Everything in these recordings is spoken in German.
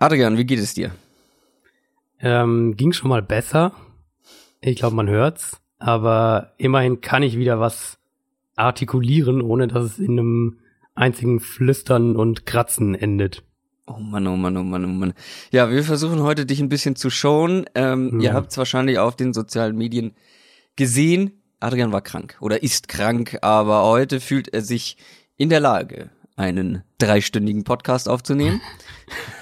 Adrian, wie geht es dir? Ähm, ging schon mal besser. Ich glaube, man hört's. Aber immerhin kann ich wieder was artikulieren, ohne dass es in einem einzigen Flüstern und Kratzen endet. Oh Mann, oh Mann, oh Mann, oh Mann. Ja, wir versuchen heute dich ein bisschen zu schonen. Ähm, ja. Ihr habt es wahrscheinlich auf den sozialen Medien gesehen. Adrian war krank oder ist krank, aber heute fühlt er sich in der Lage, einen dreistündigen Podcast aufzunehmen.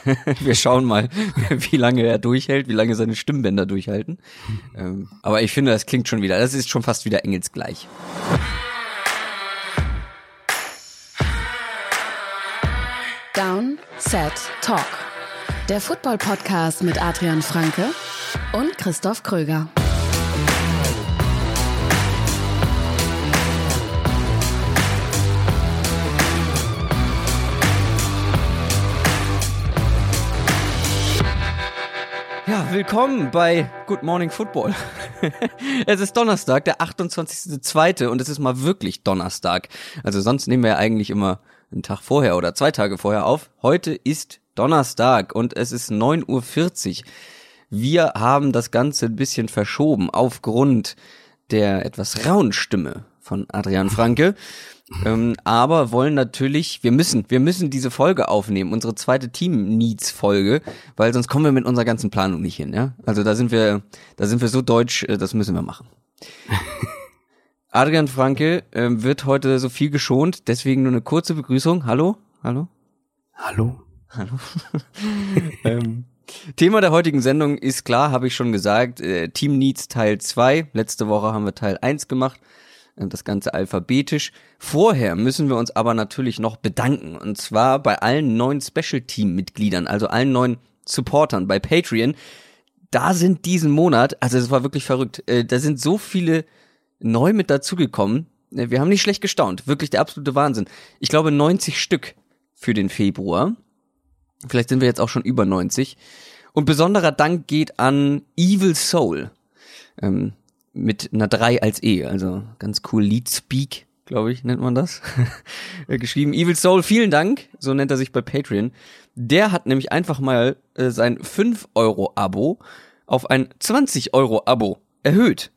Wir schauen mal, wie lange er durchhält, wie lange seine Stimmbänder durchhalten. Ähm, aber ich finde, das klingt schon wieder, das ist schon fast wieder engelsgleich. Down, Set, Talk. Der Football-Podcast mit Adrian Franke und Christoph Kröger. Ja, willkommen bei Good Morning Football. es ist Donnerstag, der 28.2. und es ist mal wirklich Donnerstag. Also sonst nehmen wir ja eigentlich immer einen Tag vorher oder zwei Tage vorher auf. Heute ist Donnerstag und es ist 9.40 Uhr. Wir haben das Ganze ein bisschen verschoben aufgrund der etwas rauen Stimme von Adrian Franke. Ähm, aber wollen natürlich, wir müssen, wir müssen diese Folge aufnehmen, unsere zweite Team-Needs-Folge, weil sonst kommen wir mit unserer ganzen Planung nicht hin, ja. Also da sind wir, da sind wir so deutsch, äh, das müssen wir machen. Adrian Franke äh, wird heute so viel geschont, deswegen nur eine kurze Begrüßung. Hallo? Hallo? Hallo? Hallo? ähm, Thema der heutigen Sendung ist klar, habe ich schon gesagt, äh, Team Needs Teil 2. Letzte Woche haben wir Teil 1 gemacht. Äh, das Ganze alphabetisch. Vorher müssen wir uns aber natürlich noch bedanken. Und zwar bei allen neuen Special Team-Mitgliedern, also allen neuen Supportern bei Patreon. Da sind diesen Monat, also es war wirklich verrückt, äh, da sind so viele neu mit dazugekommen. Äh, wir haben nicht schlecht gestaunt. Wirklich der absolute Wahnsinn. Ich glaube 90 Stück für den Februar. Vielleicht sind wir jetzt auch schon über 90. Und besonderer Dank geht an Evil Soul. Ähm, mit einer 3 als E, also ganz cool Lead Speak, glaube ich, nennt man das. Geschrieben. Evil Soul, vielen Dank, so nennt er sich bei Patreon. Der hat nämlich einfach mal äh, sein 5-Euro-Abo auf ein 20-Euro-Abo erhöht.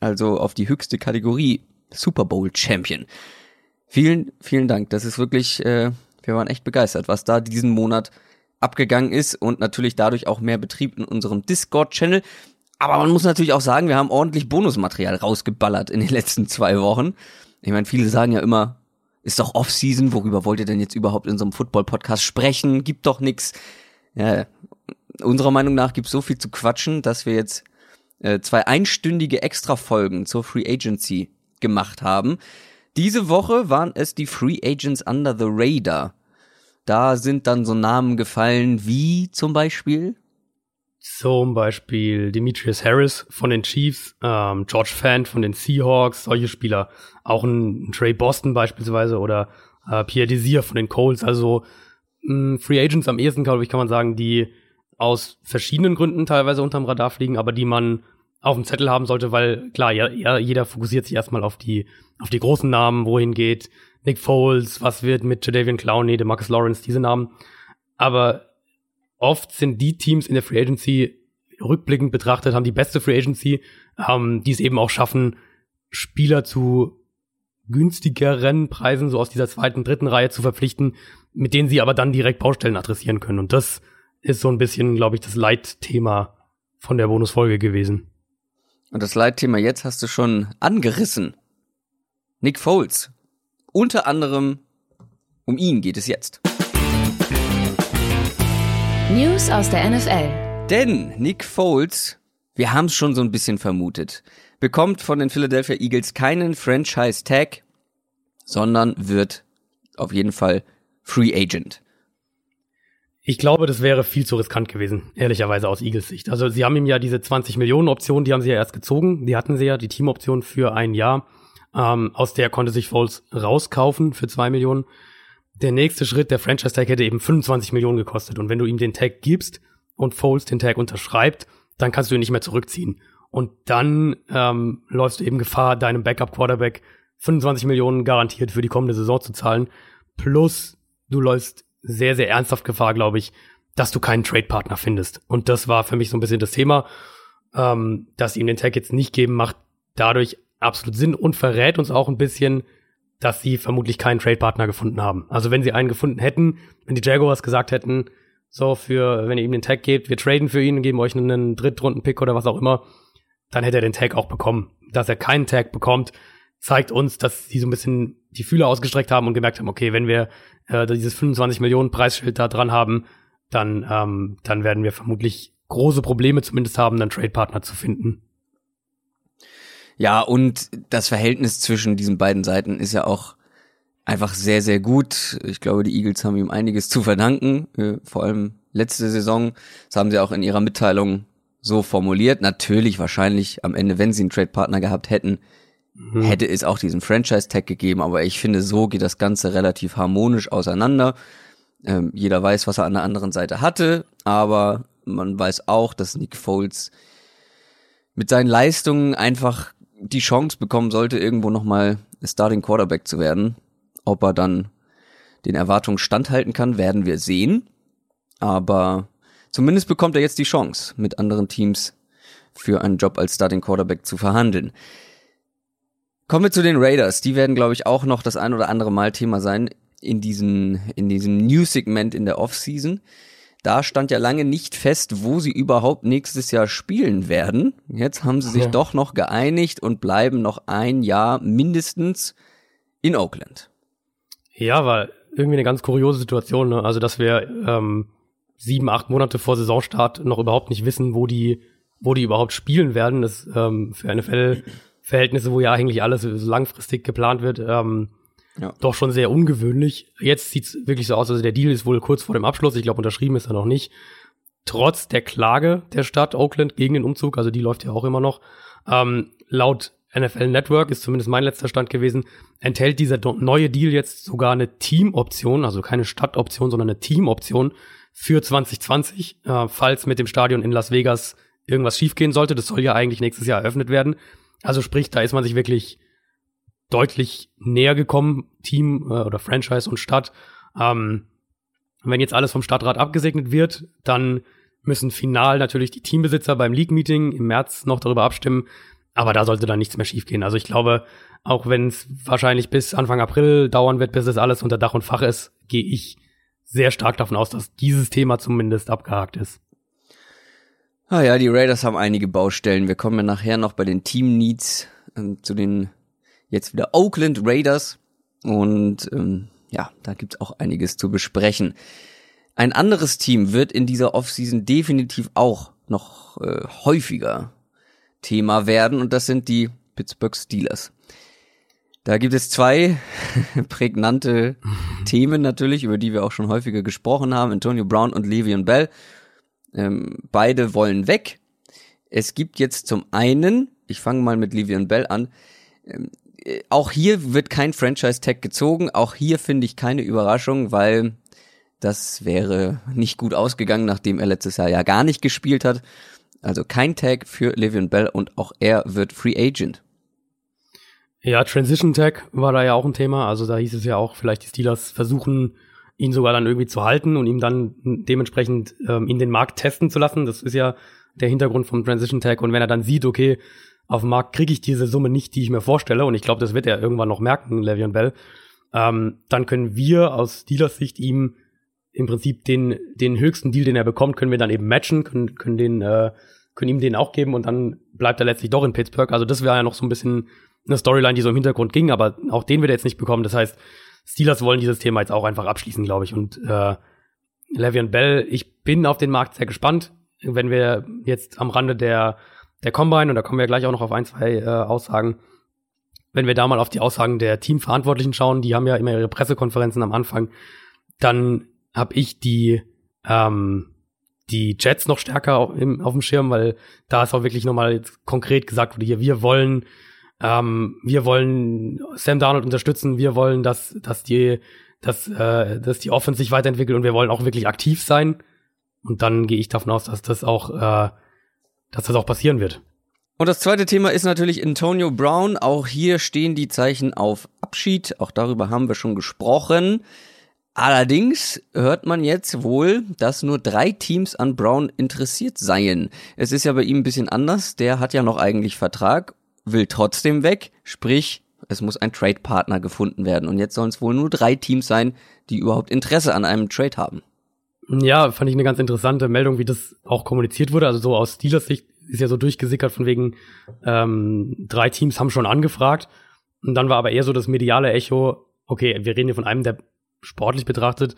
Also auf die höchste Kategorie Super Bowl Champion. Vielen, vielen Dank. Das ist wirklich, äh, wir waren echt begeistert, was da diesen Monat abgegangen ist und natürlich dadurch auch mehr Betrieb in unserem Discord-Channel. Aber man muss natürlich auch sagen, wir haben ordentlich Bonusmaterial rausgeballert in den letzten zwei Wochen. Ich meine, viele sagen ja immer, ist doch Off-Season, worüber wollt ihr denn jetzt überhaupt in so einem Football-Podcast sprechen? Gibt doch nix. Ja, unserer Meinung nach gibt es so viel zu quatschen, dass wir jetzt äh, zwei einstündige Extra-Folgen zur Free Agency gemacht haben. Diese Woche waren es die Free Agents Under the Radar. Da sind dann so Namen gefallen wie zum Beispiel zum Beispiel Demetrius Harris von den Chiefs, ähm, George Fant von den Seahawks, solche Spieler. Auch ein, ein Trey Boston beispielsweise oder äh, Pierre Desir von den Colts. Also mh, Free Agents am ehesten, glaube ich, kann man sagen, die aus verschiedenen Gründen teilweise unterm Radar fliegen, aber die man auf dem Zettel haben sollte, weil klar, ja, ja, jeder fokussiert sich erstmal auf die, auf die großen Namen, wohin geht Nick Foles, was wird mit Jadavian Clowney, Marcus Lawrence, diese Namen. Aber oft sind die Teams in der Free Agency rückblickend betrachtet, haben die beste Free Agency, ähm, die es eben auch schaffen, Spieler zu günstigeren Preisen, so aus dieser zweiten, dritten Reihe zu verpflichten, mit denen sie aber dann direkt Baustellen adressieren können. Und das ist so ein bisschen, glaube ich, das Leitthema von der Bonusfolge gewesen. Und das Leitthema jetzt hast du schon angerissen. Nick Foles. Unter anderem um ihn geht es jetzt. News aus der NFL. Denn Nick Foles, wir haben es schon so ein bisschen vermutet, bekommt von den Philadelphia Eagles keinen Franchise-Tag, sondern wird auf jeden Fall Free Agent. Ich glaube, das wäre viel zu riskant gewesen, ehrlicherweise aus Eagles Sicht. Also sie haben ihm ja diese 20 Millionen Option, die haben sie ja erst gezogen. Die hatten sie ja, die Teamoption für ein Jahr. Ähm, aus der konnte sich Foles rauskaufen für zwei Millionen der nächste Schritt, der Franchise-Tag hätte eben 25 Millionen gekostet. Und wenn du ihm den Tag gibst und Foles den Tag unterschreibt, dann kannst du ihn nicht mehr zurückziehen. Und dann ähm, läufst du eben Gefahr, deinem Backup-Quarterback 25 Millionen garantiert für die kommende Saison zu zahlen. Plus, du läufst sehr, sehr ernsthaft Gefahr, glaube ich, dass du keinen Trade-Partner findest. Und das war für mich so ein bisschen das Thema, ähm, dass ihm den Tag jetzt nicht geben, macht dadurch absolut Sinn und verrät uns auch ein bisschen, dass sie vermutlich keinen Trade-Partner gefunden haben. Also wenn sie einen gefunden hätten, wenn die Jaguars gesagt hätten, so für, wenn ihr ihm den Tag gebt, wir traden für ihn, geben euch einen Drittrunden-Pick oder was auch immer, dann hätte er den Tag auch bekommen. Dass er keinen Tag bekommt, zeigt uns, dass sie so ein bisschen die Fühler ausgestreckt haben und gemerkt haben, okay, wenn wir äh, dieses 25 Millionen Preisschild da dran haben, dann, ähm, dann werden wir vermutlich große Probleme zumindest haben, einen Trade-Partner zu finden. Ja, und das Verhältnis zwischen diesen beiden Seiten ist ja auch einfach sehr, sehr gut. Ich glaube, die Eagles haben ihm einiges zu verdanken, äh, vor allem letzte Saison. Das haben sie auch in ihrer Mitteilung so formuliert. Natürlich, wahrscheinlich am Ende, wenn sie einen Trade-Partner gehabt hätten, mhm. hätte es auch diesen Franchise-Tag gegeben. Aber ich finde, so geht das Ganze relativ harmonisch auseinander. Ähm, jeder weiß, was er an der anderen Seite hatte, aber man weiß auch, dass Nick Foles mit seinen Leistungen einfach die Chance bekommen sollte, irgendwo nochmal Starting Quarterback zu werden. Ob er dann den Erwartungen standhalten kann, werden wir sehen. Aber zumindest bekommt er jetzt die Chance, mit anderen Teams für einen Job als Starting Quarterback zu verhandeln. Kommen wir zu den Raiders. Die werden, glaube ich, auch noch das ein oder andere Mal Thema sein in diesem, in diesem News-Segment in der Offseason. Da stand ja lange nicht fest, wo sie überhaupt nächstes Jahr spielen werden. Jetzt haben sie sich ja. doch noch geeinigt und bleiben noch ein Jahr mindestens in Oakland. Ja, war irgendwie eine ganz kuriose Situation. Ne? Also, dass wir ähm, sieben, acht Monate vor Saisonstart noch überhaupt nicht wissen, wo die, wo die überhaupt spielen werden. Das ähm, für NFL-Verhältnisse, wo ja eigentlich alles so langfristig geplant wird, ähm, ja. Doch schon sehr ungewöhnlich. Jetzt sieht's wirklich so aus, also der Deal ist wohl kurz vor dem Abschluss. Ich glaube, unterschrieben ist er noch nicht. Trotz der Klage der Stadt Oakland gegen den Umzug, also die läuft ja auch immer noch, ähm, laut NFL Network ist zumindest mein letzter Stand gewesen, enthält dieser neue Deal jetzt sogar eine Teamoption, also keine Stadtoption, sondern eine Teamoption für 2020, äh, falls mit dem Stadion in Las Vegas irgendwas schiefgehen sollte. Das soll ja eigentlich nächstes Jahr eröffnet werden. Also sprich, da ist man sich wirklich deutlich näher gekommen, Team äh, oder Franchise und Stadt. Ähm, wenn jetzt alles vom Stadtrat abgesegnet wird, dann müssen final natürlich die Teambesitzer beim League-Meeting im März noch darüber abstimmen. Aber da sollte dann nichts mehr schiefgehen. Also ich glaube, auch wenn es wahrscheinlich bis Anfang April dauern wird, bis das alles unter Dach und Fach ist, gehe ich sehr stark davon aus, dass dieses Thema zumindest abgehakt ist. Ah ja, die Raiders haben einige Baustellen. Wir kommen ja nachher noch bei den Team Needs äh, zu den jetzt wieder Oakland Raiders. Und ähm, ja, da gibt's auch einiges zu besprechen. Ein anderes Team wird in dieser Offseason definitiv auch noch äh, häufiger Thema werden und das sind die Pittsburgh Steelers. Da gibt es zwei prägnante Themen natürlich, über die wir auch schon häufiger gesprochen haben. Antonio Brown und Le'Veon Bell. Ähm, beide wollen weg. Es gibt jetzt zum einen, ich fange mal mit Le'Veon Bell an, ähm, auch hier wird kein Franchise-Tag gezogen. Auch hier finde ich keine Überraschung, weil das wäre nicht gut ausgegangen, nachdem er letztes Jahr ja gar nicht gespielt hat. Also kein Tag für Livian Bell und auch er wird Free Agent. Ja, Transition Tag war da ja auch ein Thema. Also da hieß es ja auch, vielleicht die Steelers versuchen, ihn sogar dann irgendwie zu halten und ihm dann dementsprechend ähm, in den Markt testen zu lassen. Das ist ja der Hintergrund vom Transition Tag. Und wenn er dann sieht, okay, auf dem Markt kriege ich diese Summe nicht, die ich mir vorstelle, und ich glaube, das wird er irgendwann noch merken, Le'Veon Bell, ähm, dann können wir aus Steelers Sicht ihm im Prinzip den, den höchsten Deal, den er bekommt, können wir dann eben matchen, können, können, den, äh, können ihm den auch geben und dann bleibt er letztlich doch in Pittsburgh. Also das wäre ja noch so ein bisschen eine Storyline, die so im Hintergrund ging, aber auch den wird er jetzt nicht bekommen. Das heißt, Steelers wollen dieses Thema jetzt auch einfach abschließen, glaube ich. Und äh, Le'Veon Bell, ich bin auf den Markt sehr gespannt. Wenn wir jetzt am Rande der der Combine, und da kommen wir gleich auch noch auf ein, zwei äh, Aussagen, wenn wir da mal auf die Aussagen der Teamverantwortlichen schauen, die haben ja immer ihre Pressekonferenzen am Anfang, dann habe ich die ähm, die Jets noch stärker auf, im, auf dem Schirm, weil da ist auch wirklich nochmal konkret gesagt wurde hier, wir wollen ähm, wir wollen Sam Darnold unterstützen, wir wollen, dass dass die dass äh, dass die Offense sich weiterentwickelt und wir wollen auch wirklich aktiv sein. Und dann gehe ich davon aus, dass das auch äh, dass das auch passieren wird. Und das zweite Thema ist natürlich Antonio Brown. Auch hier stehen die Zeichen auf Abschied. Auch darüber haben wir schon gesprochen. Allerdings hört man jetzt wohl, dass nur drei Teams an Brown interessiert seien. Es ist ja bei ihm ein bisschen anders. Der hat ja noch eigentlich Vertrag, will trotzdem weg. Sprich, es muss ein Trade-Partner gefunden werden. Und jetzt sollen es wohl nur drei Teams sein, die überhaupt Interesse an einem Trade haben. Ja, fand ich eine ganz interessante Meldung, wie das auch kommuniziert wurde. Also so aus Steelers Sicht ist ja so durchgesickert von wegen, ähm, drei Teams haben schon angefragt. Und dann war aber eher so das mediale Echo, okay, wir reden hier von einem der sportlich betrachtet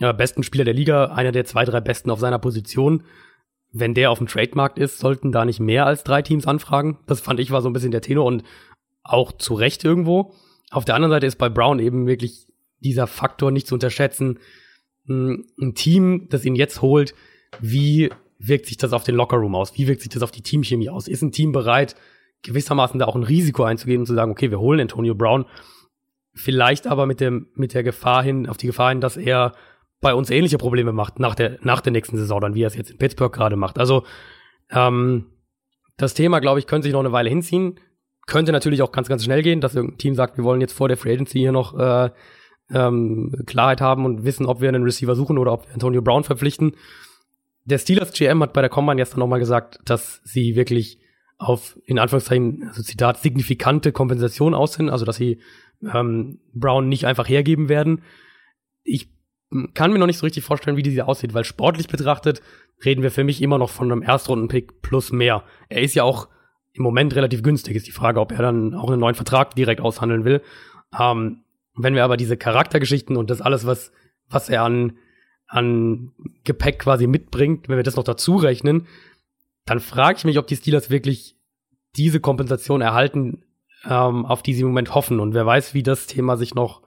ja, besten Spieler der Liga, einer der zwei, drei besten auf seiner Position. Wenn der auf dem Trademarkt ist, sollten da nicht mehr als drei Teams anfragen. Das fand ich war so ein bisschen der Tenor und auch zu Recht irgendwo. Auf der anderen Seite ist bei Brown eben wirklich dieser Faktor nicht zu unterschätzen. Ein Team, das ihn jetzt holt, wie wirkt sich das auf den Lockerroom aus? Wie wirkt sich das auf die Teamchemie aus? Ist ein Team bereit, gewissermaßen da auch ein Risiko einzugehen und zu sagen, okay, wir holen Antonio Brown, vielleicht aber mit dem, mit der Gefahr hin, auf die Gefahr hin, dass er bei uns ähnliche Probleme macht nach der, nach der nächsten Saison, dann wie er es jetzt in Pittsburgh gerade macht. Also, ähm, das Thema, glaube ich, könnte sich noch eine Weile hinziehen. Könnte natürlich auch ganz, ganz schnell gehen, dass irgendein Team sagt, wir wollen jetzt vor der Free Agency hier noch äh, ähm, Klarheit haben und wissen, ob wir einen Receiver suchen oder ob wir Antonio Brown verpflichten. Der Steelers GM hat bei der Combine gestern nochmal gesagt, dass sie wirklich auf, in Anführungszeichen, also Zitat, signifikante Kompensation aus sind, also dass sie ähm, Brown nicht einfach hergeben werden. Ich kann mir noch nicht so richtig vorstellen, wie diese aussieht, weil sportlich betrachtet reden wir für mich immer noch von einem Erstrunden-Pick plus mehr. Er ist ja auch im Moment relativ günstig. Ist die Frage, ob er dann auch einen neuen Vertrag direkt aushandeln will. Ähm, wenn wir aber diese Charaktergeschichten und das alles, was, was er an, an Gepäck quasi mitbringt, wenn wir das noch dazu rechnen, dann frage ich mich, ob die Steelers wirklich diese Kompensation erhalten, ähm, auf die sie im Moment hoffen. Und wer weiß, wie das Thema sich noch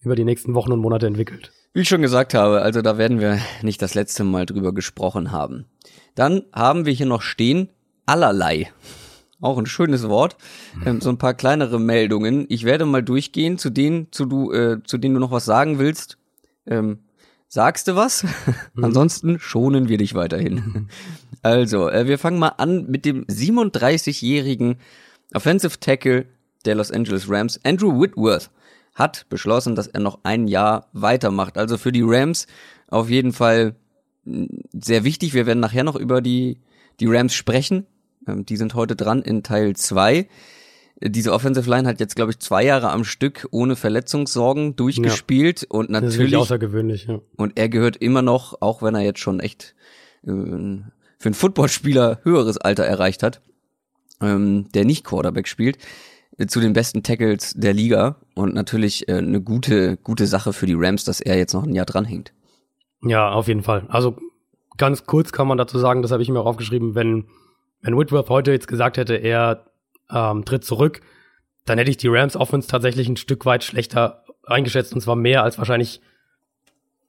über die nächsten Wochen und Monate entwickelt. Wie ich schon gesagt habe, also da werden wir nicht das letzte Mal drüber gesprochen haben. Dann haben wir hier noch stehen allerlei. Auch ein schönes Wort. Ähm, so ein paar kleinere Meldungen. Ich werde mal durchgehen, zu denen, zu, du, äh, zu denen du noch was sagen willst. Ähm, sagst du was? Mhm. Ansonsten schonen wir dich weiterhin. also, äh, wir fangen mal an mit dem 37-jährigen Offensive Tackle der Los Angeles Rams, Andrew Whitworth, hat beschlossen, dass er noch ein Jahr weitermacht. Also für die Rams auf jeden Fall hm, sehr wichtig. Wir werden nachher noch über die, die Rams sprechen. Ähm, die sind heute dran in Teil 2. Diese Offensive Line hat jetzt, glaube ich, zwei Jahre am Stück ohne Verletzungssorgen durchgespielt ja, und natürlich. Außergewöhnlich, ja. Und er gehört immer noch, auch wenn er jetzt schon echt äh, für einen Footballspieler höheres Alter erreicht hat, ähm, der nicht Quarterback spielt, äh, zu den besten Tackles der Liga und natürlich äh, eine gute, gute Sache für die Rams, dass er jetzt noch ein Jahr dranhängt. Ja, auf jeden Fall. Also ganz kurz kann man dazu sagen, das habe ich mir auch aufgeschrieben, wenn, wenn Whitworth heute jetzt gesagt hätte, er ähm, tritt zurück, dann hätte ich die Rams Offense tatsächlich ein Stück weit schlechter eingeschätzt und zwar mehr als wahrscheinlich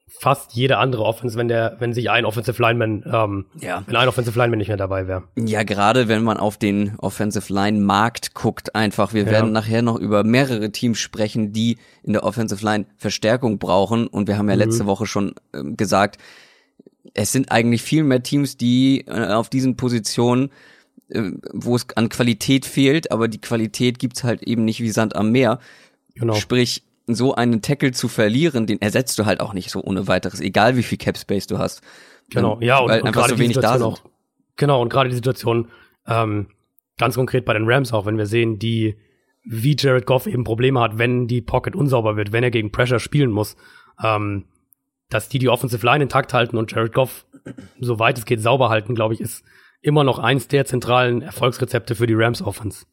fast jede andere Offense, wenn der, wenn sich ein Offensive Lineman, ähm, ja. wenn ein Offensive Lineman nicht mehr dabei wäre. Ja, gerade wenn man auf den Offensive Line Markt guckt, einfach. Wir ja. werden nachher noch über mehrere Teams sprechen, die in der Offensive Line Verstärkung brauchen. Und wir haben ja mhm. letzte Woche schon äh, gesagt, es sind eigentlich viel mehr Teams, die äh, auf diesen Positionen äh, wo es an Qualität fehlt, aber die Qualität gibt's halt eben nicht wie Sand am Meer. Genau. Sprich, so einen Tackle zu verlieren, den ersetzt du halt auch nicht so ohne weiteres, egal wie viel Cap Space du hast. Genau, ähm, ja, und, weil und einfach so wenig da sind. Auch, genau, und gerade die Situation, ähm, ganz konkret bei den Rams auch, wenn wir sehen, die, wie Jared Goff eben Probleme hat, wenn die Pocket unsauber wird, wenn er gegen Pressure spielen muss, ähm, dass die die Offensive Line intakt halten und Jared Goff, soweit es geht, sauber halten, glaube ich, ist immer noch eins der zentralen Erfolgsrezepte für die Rams Offense.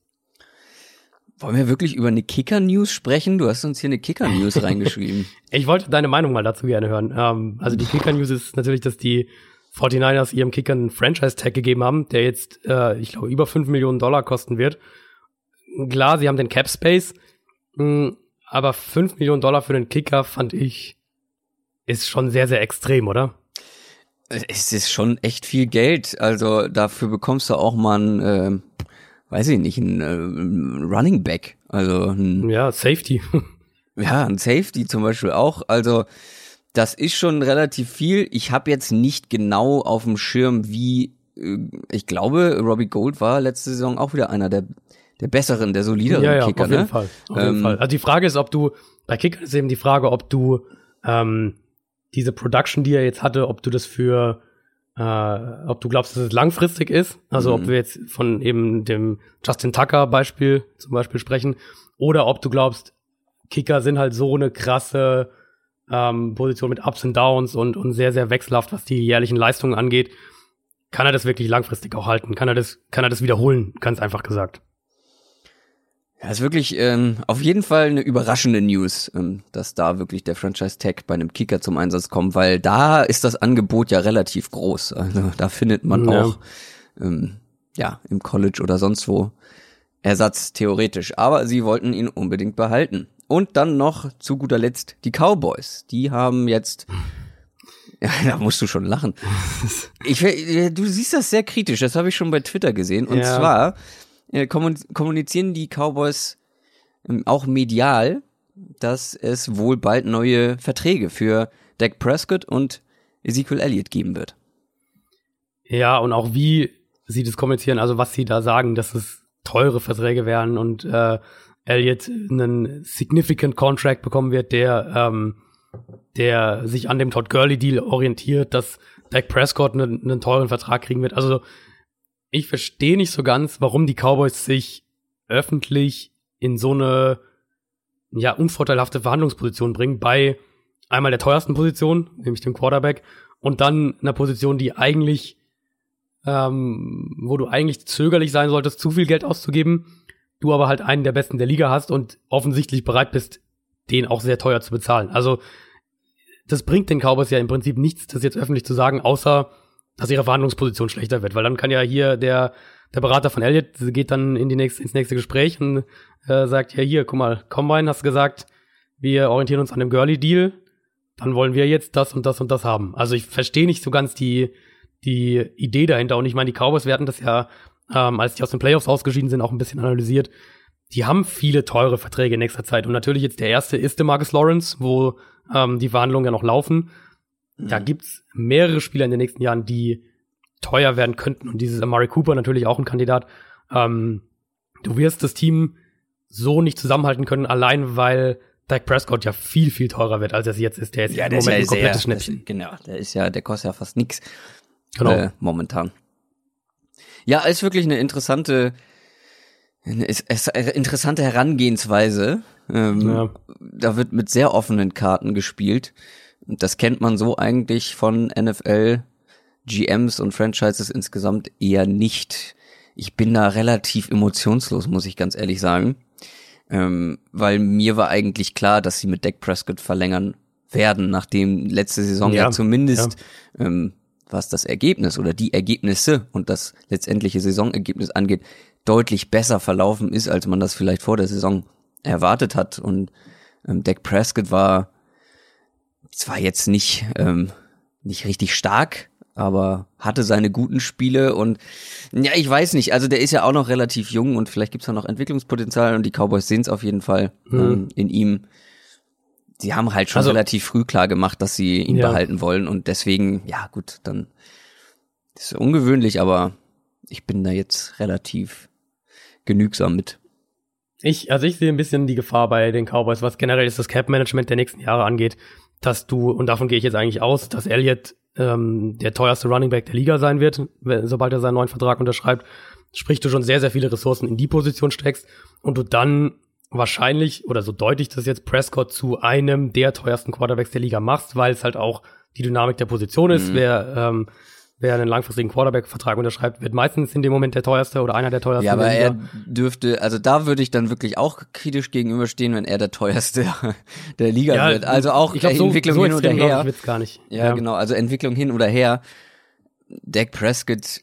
Wollen wir wirklich über eine Kicker-News sprechen? Du hast uns hier eine Kicker-News reingeschrieben. Ich wollte deine Meinung mal dazu gerne hören. Ähm, also die Kicker-News ist natürlich, dass die 49ers ihrem Kicker einen Franchise-Tag gegeben haben, der jetzt, äh, ich glaube, über 5 Millionen Dollar kosten wird. Klar, sie haben den Cap-Space, hm, aber 5 Millionen Dollar für den Kicker fand ich, ist schon sehr, sehr extrem, oder? Es ist schon echt viel Geld. Also dafür bekommst du auch mal ein äh, weiß ich nicht, ein, äh, Running Back. Also ein, ja, Safety. ja, ein Safety zum Beispiel auch. Also das ist schon relativ viel. Ich habe jetzt nicht genau auf dem Schirm, wie äh, ich glaube, Robbie Gold war letzte Saison auch wieder einer der der besseren, der solideren ja, ja, Kicker. Auf jeden ne? Fall. Auf jeden ähm, Fall. Also die Frage ist, ob du bei Kicker ist eben die Frage, ob du ähm, diese Production, die er jetzt hatte, ob du das für, äh, ob du glaubst, dass es langfristig ist, also mhm. ob wir jetzt von eben dem Justin Tucker Beispiel zum Beispiel sprechen, oder ob du glaubst, Kicker sind halt so eine krasse ähm, Position mit Ups und Downs und, und sehr, sehr wechselhaft, was die jährlichen Leistungen angeht. Kann er das wirklich langfristig auch halten? Kann er das, kann er das wiederholen? Ganz einfach gesagt. Ja, ist wirklich ähm, auf jeden Fall eine überraschende News, ähm, dass da wirklich der Franchise Tag bei einem Kicker zum Einsatz kommt, weil da ist das Angebot ja relativ groß. Also da findet man ja. auch ähm, ja im College oder sonst wo Ersatz theoretisch. Aber sie wollten ihn unbedingt behalten. Und dann noch zu guter Letzt die Cowboys. Die haben jetzt ja, da musst du schon lachen. Ich, du siehst das sehr kritisch, das habe ich schon bei Twitter gesehen. Und ja. zwar äh, kommunizieren die Cowboys ähm, auch medial, dass es wohl bald neue Verträge für Dak Prescott und Ezekiel Elliott geben wird. Ja, und auch wie sie das kommunizieren, also was sie da sagen, dass es teure Verträge werden und äh, Elliott einen significant Contract bekommen wird, der ähm, der sich an dem Todd Gurley Deal orientiert, dass Dak Prescott einen, einen teuren Vertrag kriegen wird. Also ich verstehe nicht so ganz, warum die Cowboys sich öffentlich in so eine ja unvorteilhafte Verhandlungsposition bringen bei einmal der teuersten Position, nämlich dem Quarterback, und dann einer Position, die eigentlich, ähm, wo du eigentlich zögerlich sein solltest, zu viel Geld auszugeben, du aber halt einen der besten der Liga hast und offensichtlich bereit bist, den auch sehr teuer zu bezahlen. Also das bringt den Cowboys ja im Prinzip nichts, das jetzt öffentlich zu sagen, außer dass ihre Verhandlungsposition schlechter wird, weil dann kann ja hier der der Berater von Elliott geht dann in die nächste, ins nächste Gespräch und äh, sagt, ja hier, guck mal, Combine hast gesagt, wir orientieren uns an dem Gurley-Deal, dann wollen wir jetzt das und das und das haben. Also ich verstehe nicht so ganz die, die Idee dahinter. Und ich meine, die Cowboys, wir hatten das ja, ähm, als die aus den Playoffs ausgeschieden sind, auch ein bisschen analysiert. Die haben viele teure Verträge in nächster Zeit. Und natürlich jetzt der erste ist der Marcus Lawrence, wo ähm, die Verhandlungen ja noch laufen. Da mhm. gibt's mehrere Spieler in den nächsten Jahren, die teuer werden könnten. Und dieses Amari Cooper natürlich auch ein Kandidat. Ähm, du wirst das Team so nicht zusammenhalten können, allein weil Dak Prescott ja viel, viel teurer wird, als er jetzt ist. Der ist ja, der im Moment ist ja ein komplettes sehr, Schnäppchen. genau, der ist ja, der kostet ja fast nix. Genau. Äh, momentan. Ja, ist wirklich eine interessante, eine interessante Herangehensweise. Ähm, ja. Da wird mit sehr offenen Karten gespielt. Das kennt man so eigentlich von NFL GMs und Franchises insgesamt eher nicht. Ich bin da relativ emotionslos, muss ich ganz ehrlich sagen. Ähm, weil mir war eigentlich klar, dass sie mit Dak Prescott verlängern werden, nachdem letzte Saison ja, ja zumindest, ja. Ähm, was das Ergebnis oder die Ergebnisse und das letztendliche Saisonergebnis angeht, deutlich besser verlaufen ist, als man das vielleicht vor der Saison erwartet hat. Und ähm, Dak Prescott war zwar jetzt nicht, ähm, nicht richtig stark, aber hatte seine guten Spiele und ja, ich weiß nicht, also der ist ja auch noch relativ jung und vielleicht gibt's da noch Entwicklungspotenzial und die Cowboys sehen es auf jeden Fall mhm. ähm, in ihm. Sie haben halt schon also, relativ früh klar gemacht, dass sie ihn ja. behalten wollen und deswegen, ja gut, dann ist ungewöhnlich, aber ich bin da jetzt relativ genügsam mit. Ich, also ich sehe ein bisschen die Gefahr bei den Cowboys, was generell ist das Cap-Management der nächsten Jahre angeht, dass du, und davon gehe ich jetzt eigentlich aus, dass Elliott ähm, der teuerste Running Back der Liga sein wird, sobald er seinen neuen Vertrag unterschreibt. Sprich, du schon sehr, sehr viele Ressourcen in die Position steckst und du dann wahrscheinlich, oder so deutlich das jetzt, Prescott zu einem der teuersten Quarterbacks der Liga machst, weil es halt auch die Dynamik der Position ist. Mhm. Wer ähm, wer einen langfristigen Quarterback-Vertrag unterschreibt, wird meistens in dem Moment der teuerste oder einer der teuersten. Ja, aber er dürfte, also da würde ich dann wirklich auch kritisch gegenüberstehen, wenn er der teuerste der Liga ja, wird. Also auch ich glaub, so, Entwicklung so hin oder her. Ich gar nicht. Ja, ja, genau, also Entwicklung hin oder her. Dak Prescott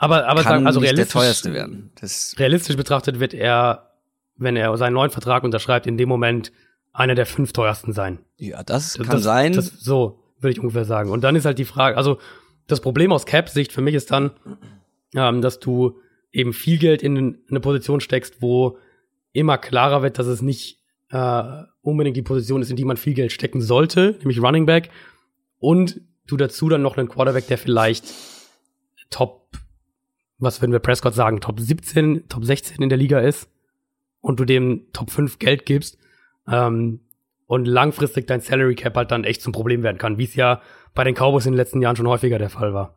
aber, aber kann sagen, also nicht der teuerste werden. Das realistisch betrachtet wird er, wenn er seinen neuen Vertrag unterschreibt, in dem Moment einer der fünf teuersten sein. Ja, das, das kann das, sein. Das, so würde ich ungefähr sagen. Und dann ist halt die Frage, also das Problem aus Cap-Sicht für mich ist dann, ähm, dass du eben viel Geld in eine Position steckst, wo immer klarer wird, dass es nicht äh, unbedingt die Position ist, in die man viel Geld stecken sollte, nämlich Running Back. Und du dazu dann noch einen Quarterback, der vielleicht Top, was würden wir Prescott sagen, Top 17, Top 16 in der Liga ist und du dem Top 5 Geld gibst. Ähm, und langfristig dein Salary Cap halt dann echt zum Problem werden kann, wie es ja bei den Cowboys in den letzten Jahren schon häufiger der Fall war.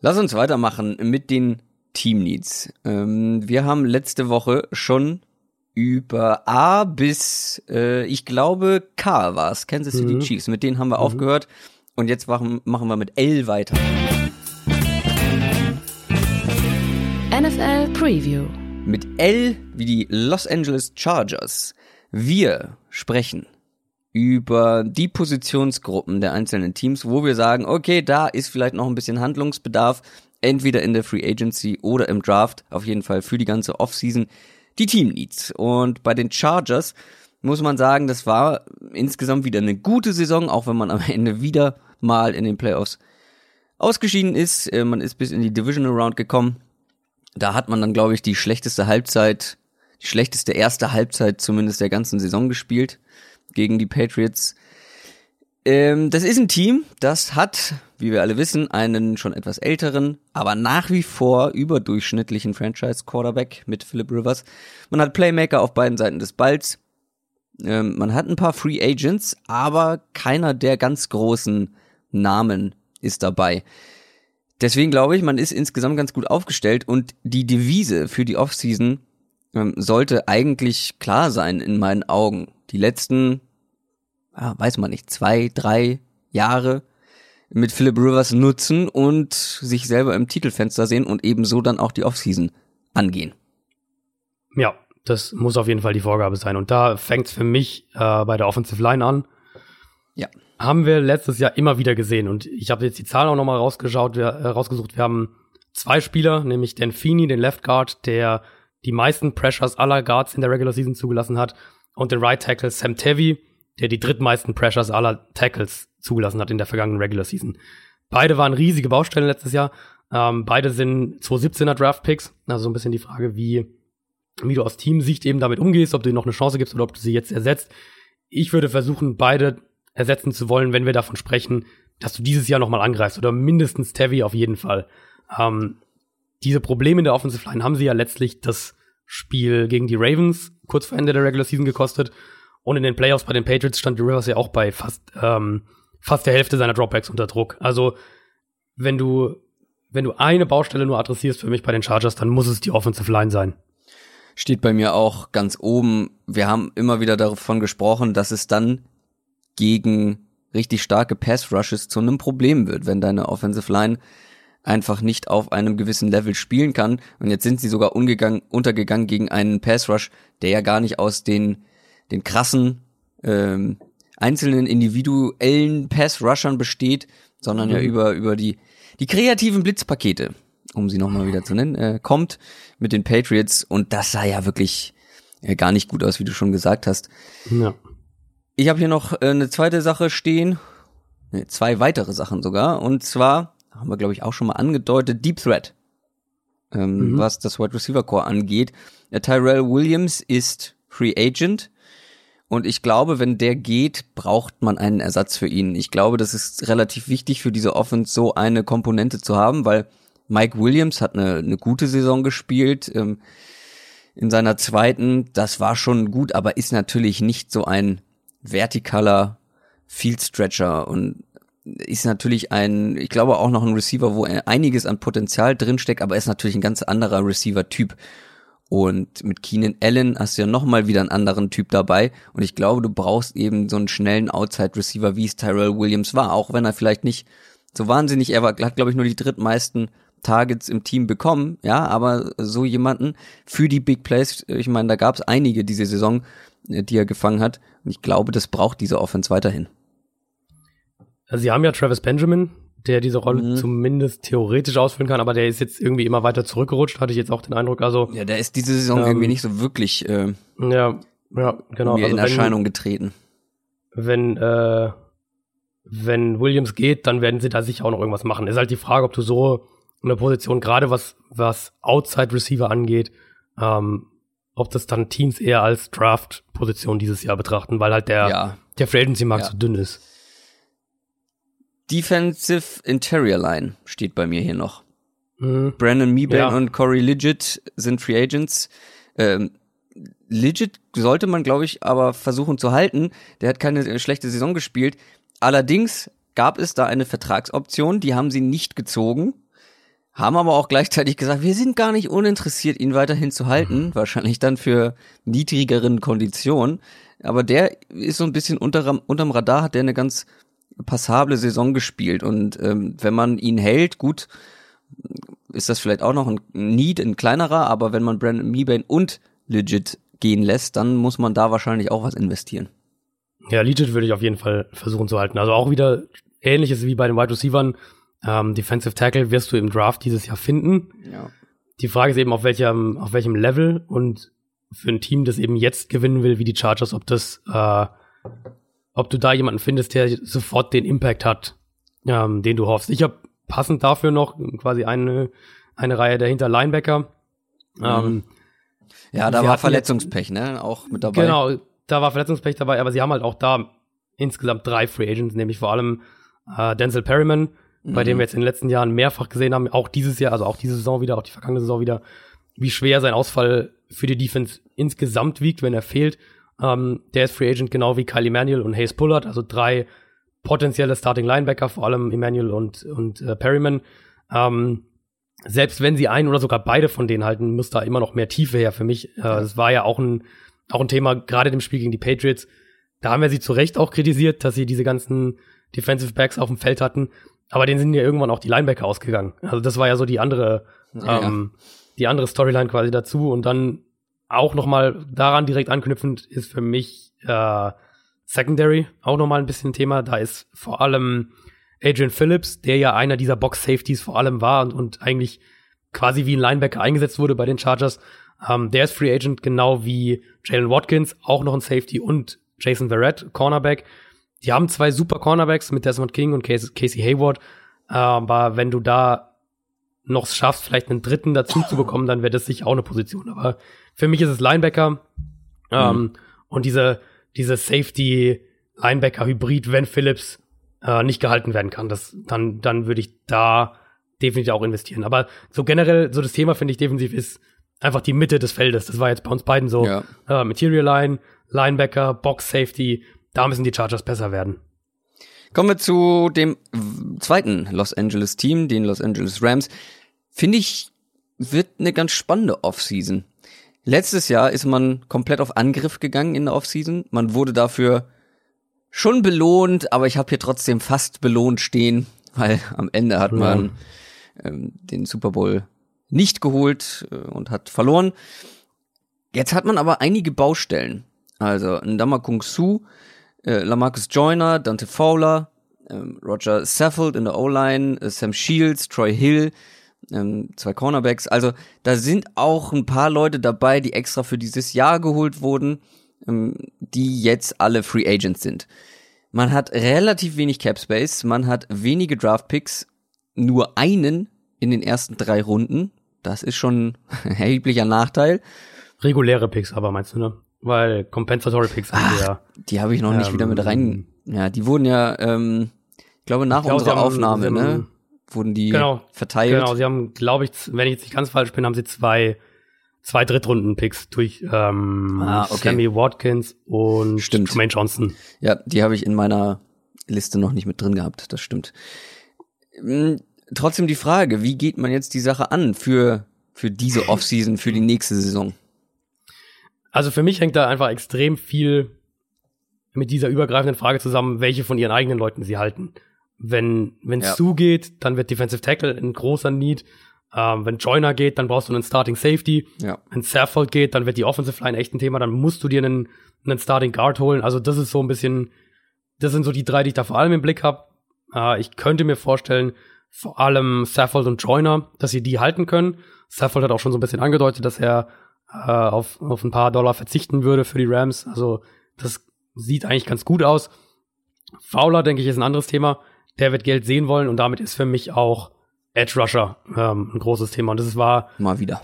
Lass uns weitermachen mit den Team Needs. Ähm, wir haben letzte Woche schon über A bis, äh, ich glaube, K war es, Kansas City mhm. Chiefs. Mit denen haben wir mhm. aufgehört. Und jetzt machen, machen wir mit L weiter. NFL Preview. Mit L wie die Los Angeles Chargers. Wir sprechen über die Positionsgruppen der einzelnen Teams, wo wir sagen, okay, da ist vielleicht noch ein bisschen Handlungsbedarf, entweder in der Free Agency oder im Draft, auf jeden Fall für die ganze Offseason, die Team Needs. Und bei den Chargers muss man sagen, das war insgesamt wieder eine gute Saison, auch wenn man am Ende wieder mal in den Playoffs ausgeschieden ist. Äh, man ist bis in die Divisional Round gekommen. Da hat man dann, glaube ich, die schlechteste Halbzeit, die schlechteste erste Halbzeit zumindest der ganzen Saison gespielt gegen die Patriots. Ähm, das ist ein Team, das hat, wie wir alle wissen, einen schon etwas älteren, aber nach wie vor überdurchschnittlichen Franchise-Quarterback mit Philip Rivers. Man hat Playmaker auf beiden Seiten des Balls. Ähm, man hat ein paar Free Agents, aber keiner der ganz großen Namen ist dabei. Deswegen glaube ich, man ist insgesamt ganz gut aufgestellt und die Devise für die Offseason sollte eigentlich klar sein in meinen Augen. Die letzten, ja, weiß man nicht, zwei, drei Jahre mit Philip Rivers nutzen und sich selber im Titelfenster sehen und ebenso dann auch die Offseason angehen. Ja, das muss auf jeden Fall die Vorgabe sein. Und da fängt es für mich äh, bei der Offensive Line an. Ja haben wir letztes Jahr immer wieder gesehen. Und ich habe jetzt die Zahlen auch nochmal rausgeschaut, wir, äh, rausgesucht. Wir haben zwei Spieler, nämlich Dan Feeney, den Left Guard, der die meisten Pressures aller Guards in der Regular Season zugelassen hat, und den Right Tackle Sam Tevy, der die drittmeisten Pressures aller Tackles zugelassen hat in der vergangenen Regular Season. Beide waren riesige Baustellen letztes Jahr. Ähm, beide sind 2017er Draft Picks. Also so ein bisschen die Frage, wie, wie du aus Teamsicht eben damit umgehst, ob du ihnen noch eine Chance gibst oder ob du sie jetzt ersetzt. Ich würde versuchen, beide ersetzen zu wollen, wenn wir davon sprechen, dass du dieses Jahr nochmal angreifst oder mindestens Tevi auf jeden Fall. Ähm, diese Probleme in der Offensive Line haben sie ja letztlich das Spiel gegen die Ravens kurz vor Ende der Regular Season gekostet. Und in den Playoffs bei den Patriots stand die Rivers ja auch bei fast, ähm, fast der Hälfte seiner Dropbacks unter Druck. Also, wenn du, wenn du eine Baustelle nur adressierst für mich bei den Chargers, dann muss es die Offensive Line sein. Steht bei mir auch ganz oben. Wir haben immer wieder davon gesprochen, dass es dann gegen richtig starke Pass Rushes zu einem Problem wird, wenn deine Offensive Line einfach nicht auf einem gewissen Level spielen kann. Und jetzt sind sie sogar untergegangen gegen einen Pass Rush, der ja gar nicht aus den, den krassen ähm, einzelnen individuellen Pass Rushern besteht, sondern mhm. ja über, über die, die kreativen Blitzpakete, um sie nochmal wieder zu nennen, äh, kommt mit den Patriots. Und das sah ja wirklich äh, gar nicht gut aus, wie du schon gesagt hast. Ja. Ich habe hier noch äh, eine zweite Sache stehen, nee, zwei weitere Sachen sogar. Und zwar haben wir, glaube ich, auch schon mal angedeutet, Deep Threat, ähm, mhm. was das Wide Receiver Core angeht. Der Tyrell Williams ist Free Agent. Und ich glaube, wenn der geht, braucht man einen Ersatz für ihn. Ich glaube, das ist relativ wichtig für diese Offense, so eine Komponente zu haben, weil Mike Williams hat eine, eine gute Saison gespielt. Ähm, in seiner zweiten, das war schon gut, aber ist natürlich nicht so ein vertikaler Field Stretcher und ist natürlich ein, ich glaube auch noch ein Receiver, wo einiges an Potenzial drinsteckt, aber ist natürlich ein ganz anderer Receiver-Typ. Und mit Keenan Allen hast du ja nochmal wieder einen anderen Typ dabei. Und ich glaube, du brauchst eben so einen schnellen Outside-Receiver, wie es Tyrell Williams war. Auch wenn er vielleicht nicht so wahnsinnig, er hat, glaube ich, nur die drittmeisten Targets im Team bekommen. Ja, aber so jemanden für die Big Plays, ich meine, da gab es einige diese Saison, äh, die er gefangen hat. Und ich glaube, das braucht diese Offense weiterhin. Also sie haben ja Travis Benjamin, der diese Rolle mhm. zumindest theoretisch ausfüllen kann, aber der ist jetzt irgendwie immer weiter zurückgerutscht, hatte ich jetzt auch den Eindruck. Also ja, der ist diese Saison ähm, irgendwie nicht so wirklich äh, ja, ja, genau. Also in Erscheinung wenn, getreten. Wenn äh, wenn Williams geht, dann werden sie da sicher auch noch irgendwas machen. Ist halt die Frage, ob du so eine Position, gerade was was Outside Receiver angeht, ähm, ob das dann Teams eher als Draft-Position dieses Jahr betrachten, weil halt der, ja. der Free Agency-Markt ja. so dünn ist. Defensive Interior Line steht bei mir hier noch. Mhm. Brandon Meeban ja. und Corey Legit sind Free Agents. Ähm, legit sollte man, glaube ich, aber versuchen zu halten. Der hat keine schlechte Saison gespielt. Allerdings gab es da eine Vertragsoption, die haben sie nicht gezogen, haben aber auch gleichzeitig gesagt, wir sind gar nicht uninteressiert, ihn weiterhin zu halten, mhm. wahrscheinlich dann für niedrigeren Konditionen. Aber der ist so ein bisschen unter, unterm Radar, hat der eine ganz passable Saison gespielt. Und ähm, wenn man ihn hält, gut, ist das vielleicht auch noch ein Need, ein kleinerer, aber wenn man Brandon Meebane und Legit gehen lässt, dann muss man da wahrscheinlich auch was investieren. Ja, Legit würde ich auf jeden Fall versuchen zu halten. Also auch wieder ähnliches wie bei den Wide Receivers. Ähm, Defensive Tackle wirst du im Draft dieses Jahr finden. Ja. Die Frage ist eben, auf welchem, auf welchem Level und für ein Team, das eben jetzt gewinnen will, wie die Chargers, ob das, äh, ob du da jemanden findest, der sofort den Impact hat, ähm, den du hoffst. Ich habe passend dafür noch quasi eine, eine Reihe dahinter Linebacker. Mhm. Ähm, ja, da war Verletzungspech, ne? Auch mit dabei. Genau, da war Verletzungspech dabei, aber sie haben halt auch da insgesamt drei Free Agents, nämlich vor allem äh, Denzel Perryman, mhm. bei dem mhm. wir jetzt in den letzten Jahren mehrfach gesehen haben, auch dieses Jahr, also auch diese Saison wieder, auch die vergangene Saison wieder, wie schwer sein Ausfall für die Defense insgesamt wiegt, wenn er fehlt. Ähm, der ist Free Agent genau wie Kyle Emanuel und Hayes Pullard, also drei potenzielle Starting Linebacker, vor allem Emanuel und, und äh, Perryman. Ähm, selbst wenn sie einen oder sogar beide von denen halten, muss da immer noch mehr Tiefe her für mich. Äh, das war ja auch ein, auch ein Thema, gerade im Spiel gegen die Patriots. Da haben wir sie zu Recht auch kritisiert, dass sie diese ganzen Defensive Backs auf dem Feld hatten. Aber denen sind ja irgendwann auch die Linebacker ausgegangen. Also das war ja so die andere, ja. ähm, die andere Storyline quasi dazu. Und dann auch nochmal daran direkt anknüpfend ist für mich äh, Secondary auch nochmal ein bisschen Thema. Da ist vor allem Adrian Phillips, der ja einer dieser Box-Safeties vor allem war und, und eigentlich quasi wie ein Linebacker eingesetzt wurde bei den Chargers. Ähm, der ist Free Agent, genau wie Jalen Watkins, auch noch ein Safety und Jason Verrett, Cornerback. Die haben zwei super Cornerbacks mit Desmond King und Casey Hayward. Aber wenn du da noch schaffst, vielleicht einen dritten dazu zu bekommen, dann wäre das sicher auch eine Position. Aber für mich ist es Linebacker. Ähm, mhm. und diese, diese Safety-Linebacker-Hybrid, wenn Phillips äh, nicht gehalten werden kann, das, dann, dann würde ich da definitiv auch investieren. Aber so generell, so das Thema finde ich defensiv ist einfach die Mitte des Feldes. Das war jetzt bei uns beiden so. Ja. Äh, Material Line, Linebacker, Box Safety, da müssen die Chargers besser werden. Kommen wir zu dem zweiten Los Angeles Team, den Los Angeles Rams. Finde ich, wird eine ganz spannende Offseason. Letztes Jahr ist man komplett auf Angriff gegangen in der Offseason. Man wurde dafür schon belohnt, aber ich habe hier trotzdem fast belohnt stehen, weil am Ende hat man ähm, den Super Bowl nicht geholt äh, und hat verloren. Jetzt hat man aber einige Baustellen. Also Ndama Kung Su, äh, Lamarcus Joyner, Dante Fowler, ähm, Roger Saffold in der O-Line, äh, Sam Shields, Troy Hill, ähm, zwei Cornerbacks. Also da sind auch ein paar Leute dabei, die extra für dieses Jahr geholt wurden, ähm, die jetzt alle Free Agents sind. Man hat relativ wenig Cap Space, man hat wenige Draft Picks, nur einen in den ersten drei Runden. Das ist schon ein erheblicher Nachteil. Reguläre Picks aber meinst du, ne? Weil Compensatory Picks Ach, ja. Die habe ich noch nicht ähm, wieder mit rein. Ja, die wurden ja, ähm, ich glaube, nach ich glaub, unserer haben, Aufnahme, ne? Wurden die genau, verteilt. Genau, sie haben, glaube ich, wenn ich jetzt nicht ganz falsch bin, haben sie zwei, zwei Drittrunden-Picks durch ähm, ah, okay. Sammy Watkins und stimmt. Jermaine Johnson. Ja, die habe ich in meiner Liste noch nicht mit drin gehabt, das stimmt. Hm, trotzdem die Frage, wie geht man jetzt die Sache an für, für diese Offseason, für die nächste Saison? Also für mich hängt da einfach extrem viel mit dieser übergreifenden Frage zusammen, welche von ihren eigenen Leuten sie halten. Wenn wenn ja. zugeht, dann wird Defensive Tackle ein großer Need. Ähm, wenn Joiner geht, dann brauchst du einen Starting Safety. Ja. Wenn Saffold geht, dann wird die Offensive Line echt ein Thema. Dann musst du dir einen, einen Starting Guard holen. Also das ist so ein bisschen, das sind so die drei, die ich da vor allem im Blick habe. Äh, ich könnte mir vorstellen, vor allem Saffold und Joiner, dass sie die halten können. Saffold hat auch schon so ein bisschen angedeutet, dass er äh, auf, auf ein paar Dollar verzichten würde für die Rams. Also das sieht eigentlich ganz gut aus. Fowler, denke ich, ist ein anderes Thema. Der wird Geld sehen wollen und damit ist für mich auch Edge Rusher ähm, ein großes Thema. Und das war mal wieder.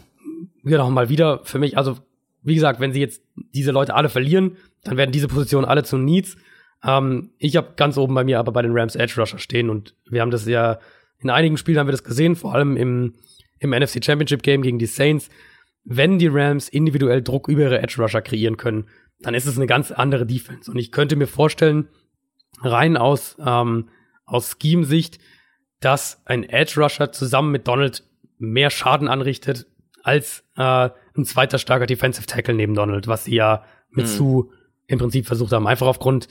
Genau, mal wieder für mich. Also, wie gesagt, wenn sie jetzt diese Leute alle verlieren, dann werden diese Positionen alle zu Needs. Ähm, ich habe ganz oben bei mir aber bei den Rams Edge Rusher stehen und wir haben das ja in einigen Spielen haben wir das gesehen, vor allem im, im NFC Championship Game gegen die Saints wenn die Rams individuell Druck über ihre Edge Rusher kreieren können, dann ist es eine ganz andere Defense. Und ich könnte mir vorstellen, rein aus, ähm, aus Scheme-Sicht, dass ein Edge Rusher zusammen mit Donald mehr Schaden anrichtet als äh, ein zweiter starker Defensive Tackle neben Donald, was sie ja mit mhm. Sue im Prinzip versucht haben. Einfach aufgrund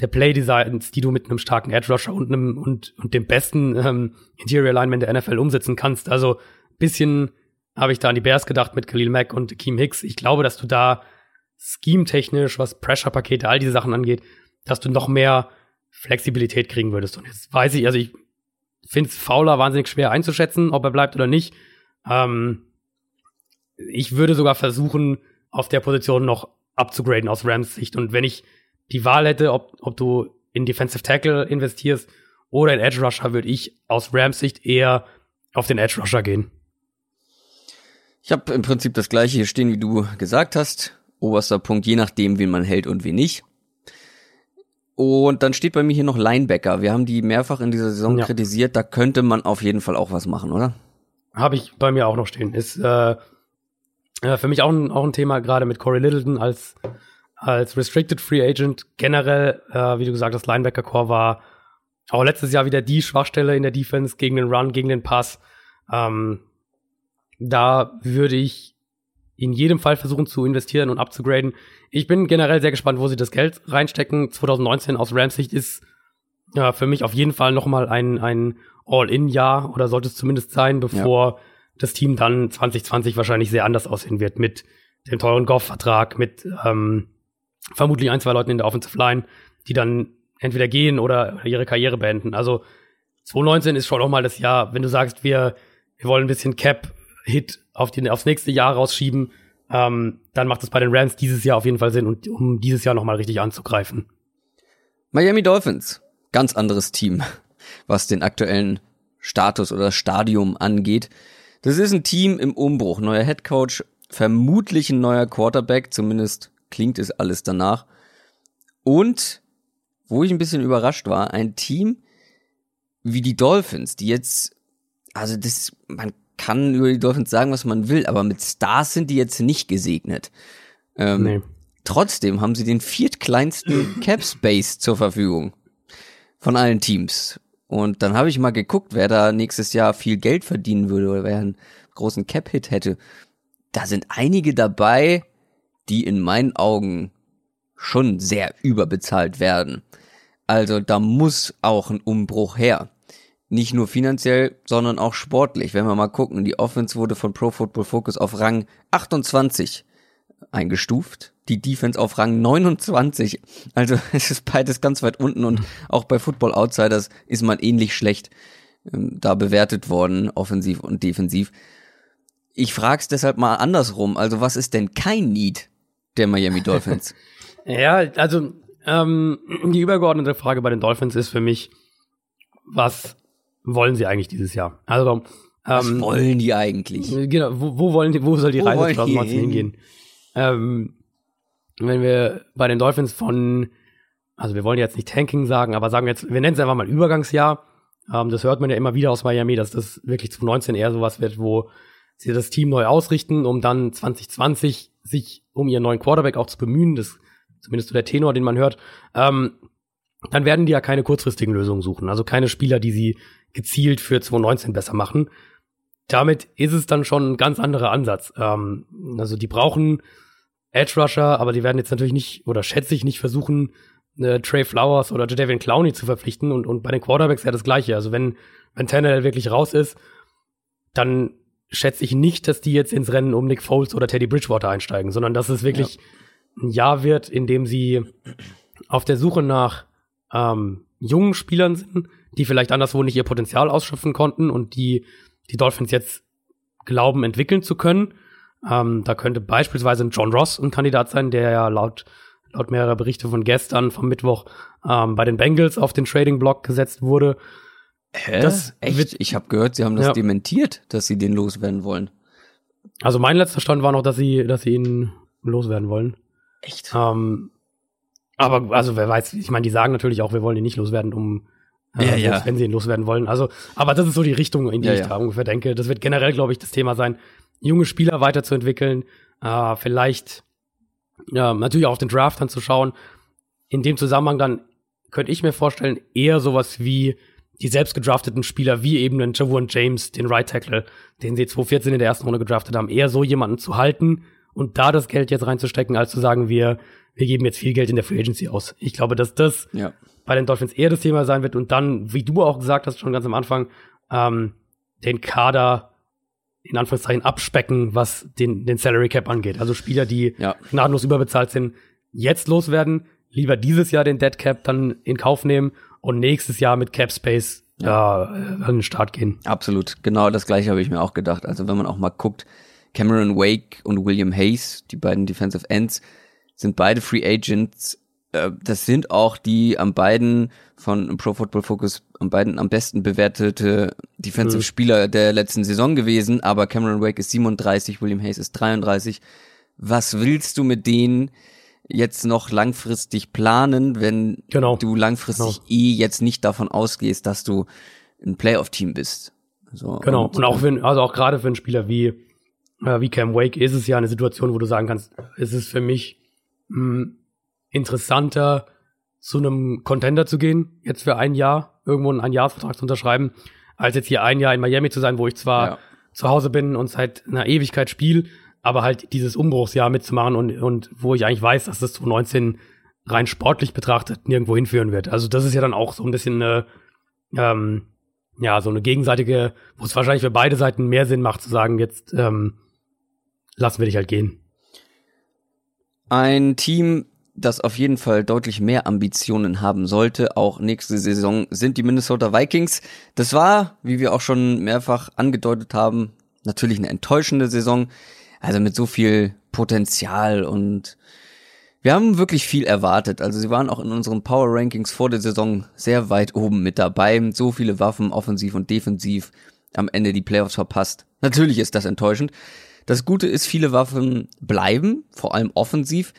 der Play-Designs, die du mit einem starken Edge Rusher und einem und, und dem besten ähm, Interior Alignment der NFL umsetzen kannst. Also bisschen habe ich da an die Bears gedacht mit Khalil Mack und Keem Hicks. Ich glaube, dass du da scheme-technisch, was Pressure-Pakete, all diese Sachen angeht, dass du noch mehr Flexibilität kriegen würdest. Und jetzt weiß ich, also ich finde es Fowler wahnsinnig schwer einzuschätzen, ob er bleibt oder nicht. Ähm, ich würde sogar versuchen, auf der Position noch abzugraden aus Rams Sicht. Und wenn ich die Wahl hätte, ob, ob du in Defensive Tackle investierst oder in Edge Rusher, würde ich aus Rams Sicht eher auf den Edge Rusher gehen. Ich habe im Prinzip das gleiche hier stehen, wie du gesagt hast. Oberster Punkt, je nachdem, wen man hält und wen nicht. Und dann steht bei mir hier noch Linebacker. Wir haben die mehrfach in dieser Saison ja. kritisiert. Da könnte man auf jeden Fall auch was machen, oder? Habe ich bei mir auch noch stehen. Ist äh, für mich auch ein, auch ein Thema, gerade mit Corey Littleton als, als Restricted Free Agent. Generell, äh, wie du gesagt hast, Linebacker-Core war auch letztes Jahr wieder die Schwachstelle in der Defense gegen den Run, gegen den Pass. Ähm, da würde ich in jedem Fall versuchen zu investieren und abzugraden. Ich bin generell sehr gespannt, wo sie das Geld reinstecken. 2019 aus Rams Sicht ist ja, für mich auf jeden Fall nochmal ein, ein All-In-Jahr oder sollte es zumindest sein, bevor ja. das Team dann 2020 wahrscheinlich sehr anders aussehen wird mit dem teuren Goff-Vertrag, mit ähm, vermutlich ein, zwei Leuten in der Offensive Line, die dann entweder gehen oder ihre Karriere beenden. Also 2019 ist schon auch mal das Jahr, wenn du sagst, wir, wir wollen ein bisschen Cap-Hit auf die, aufs nächste Jahr rausschieben, ähm, dann macht es bei den Rams dieses Jahr auf jeden Fall Sinn, und, um dieses Jahr nochmal richtig anzugreifen. Miami Dolphins, ganz anderes Team, was den aktuellen Status oder Stadium angeht. Das ist ein Team im Umbruch, neuer Head Coach, vermutlich ein neuer Quarterback, zumindest klingt es alles danach. Und wo ich ein bisschen überrascht war, ein Team wie die Dolphins, die jetzt, also das, man kann über die Dolphins sagen, was man will, aber mit Stars sind die jetzt nicht gesegnet. Ähm, nee. Trotzdem haben sie den viertkleinsten Cap Space zur Verfügung von allen Teams. Und dann habe ich mal geguckt, wer da nächstes Jahr viel Geld verdienen würde oder wer einen großen Cap-Hit hätte. Da sind einige dabei, die in meinen Augen schon sehr überbezahlt werden. Also da muss auch ein Umbruch her. Nicht nur finanziell, sondern auch sportlich. Wenn wir mal gucken, die Offense wurde von Pro Football Focus auf Rang 28 eingestuft, die Defense auf Rang 29. Also es ist beides ganz weit unten und auch bei Football Outsiders ist man ähnlich schlecht ähm, da bewertet worden, offensiv und defensiv. Ich frag's deshalb mal andersrum. Also was ist denn kein Need der Miami Dolphins? ja, also ähm, die übergeordnete Frage bei den Dolphins ist für mich, was wollen sie eigentlich dieses Jahr? Also, ähm, was wollen die eigentlich? Genau, wo, wo wollen die, wo soll die wo Reise 2019 hingehen? Ähm, wenn wir bei den Dolphins von, also wir wollen jetzt nicht Tanking sagen, aber sagen wir jetzt, wir nennen es einfach mal Übergangsjahr. Ähm, das hört man ja immer wieder aus Miami, dass das wirklich 2019 eher sowas wird, wo sie das Team neu ausrichten, um dann 2020 sich um ihren neuen Quarterback auch zu bemühen. Das zumindest so der Tenor, den man hört. Ähm, dann werden die ja keine kurzfristigen Lösungen suchen. Also keine Spieler, die sie gezielt für 2019 besser machen. Damit ist es dann schon ein ganz anderer Ansatz. Ähm, also die brauchen Edge Rusher, aber die werden jetzt natürlich nicht, oder schätze ich nicht versuchen, äh, Trey Flowers oder Jadavian Clowney zu verpflichten und, und bei den Quarterbacks ja das Gleiche. Also wenn, wenn Tannehill wirklich raus ist, dann schätze ich nicht, dass die jetzt ins Rennen um Nick Foles oder Teddy Bridgewater einsteigen, sondern dass es wirklich ja. ein Jahr wird, in dem sie auf der Suche nach ähm, jungen Spielern sind, die vielleicht anderswo nicht ihr Potenzial ausschöpfen konnten und die die Dolphins jetzt glauben, entwickeln zu können. Ähm, da könnte beispielsweise ein John Ross ein Kandidat sein, der ja laut, laut mehrerer Berichte von gestern, vom Mittwoch, ähm, bei den Bengals auf den Trading-Block gesetzt wurde. Hä? Das Echt? Ich habe gehört, sie haben das ja. dementiert, dass sie den loswerden wollen. Also mein letzter Stand war noch, dass sie, dass sie ihn loswerden wollen. Echt? Ähm, aber also wer weiß, ich meine, die sagen natürlich auch, wir wollen ihn nicht loswerden, um ja, äh, ja. wenn sie ihn loswerden wollen. Also, aber das ist so die Richtung, in die ja, ich ja. da ungefähr denke. Das wird generell, glaube ich, das Thema sein. junge Spieler weiterzuentwickeln, äh, vielleicht ja, natürlich auch auf den Draft dann zu schauen. In dem Zusammenhang dann könnte ich mir vorstellen, eher sowas wie die selbst gedrafteten Spieler, wie eben den Javon James, den Right Tackle, den sie 2014 in der ersten Runde gedraftet haben, eher so jemanden zu halten und da das Geld jetzt reinzustecken, als zu sagen, wir, wir geben jetzt viel Geld in der Free Agency aus. Ich glaube, dass das ja. Bei den Dolphins eher das Thema sein wird und dann, wie du auch gesagt hast, schon ganz am Anfang, ähm, den Kader in Anführungszeichen abspecken, was den, den Salary Cap angeht. Also Spieler, die ja. gnadenlos überbezahlt sind, jetzt loswerden, lieber dieses Jahr den Dead Cap dann in Kauf nehmen und nächstes Jahr mit Cap Space ja. äh, an den Start gehen. Absolut, genau das gleiche habe ich mir auch gedacht. Also wenn man auch mal guckt, Cameron Wake und William Hayes, die beiden Defensive Ends, sind beide Free Agents. Äh, das sind auch die am beiden von Pro Football Focus am beiden am besten bewertete Defensive mhm. Spieler der letzten Saison gewesen, aber Cameron Wake ist 37, William Hayes ist 33. Was willst du mit denen jetzt noch langfristig planen, wenn genau. du langfristig genau. eh jetzt nicht davon ausgehst, dass du ein Playoff-Team bist? So, genau. Und, und auch wenn, also auch gerade für einen Spieler wie, äh, wie Cam Wake ist es ja eine Situation, wo du sagen kannst, ist es für mich mh, hm, interessanter, zu einem Contender zu gehen, jetzt für ein Jahr, irgendwo einen Einjahresvertrag zu unterschreiben, als jetzt hier ein Jahr in Miami zu sein, wo ich zwar ja. zu Hause bin und seit einer Ewigkeit spiele, aber halt dieses Umbruchsjahr mitzumachen und, und wo ich eigentlich weiß, dass das 2019 rein sportlich betrachtet nirgendwo hinführen wird. Also das ist ja dann auch so ein bisschen eine, ähm, ja, so eine gegenseitige, wo es wahrscheinlich für beide Seiten mehr Sinn macht zu sagen, jetzt ähm, lassen wir dich halt gehen. Ein Team, das auf jeden Fall deutlich mehr Ambitionen haben sollte, auch nächste Saison, sind die Minnesota Vikings. Das war, wie wir auch schon mehrfach angedeutet haben, natürlich eine enttäuschende Saison. Also mit so viel Potenzial und wir haben wirklich viel erwartet. Also sie waren auch in unseren Power Rankings vor der Saison sehr weit oben mit dabei. So viele Waffen, offensiv und defensiv, am Ende die Playoffs verpasst. Natürlich ist das enttäuschend. Das Gute ist, viele Waffen bleiben, vor allem offensiv.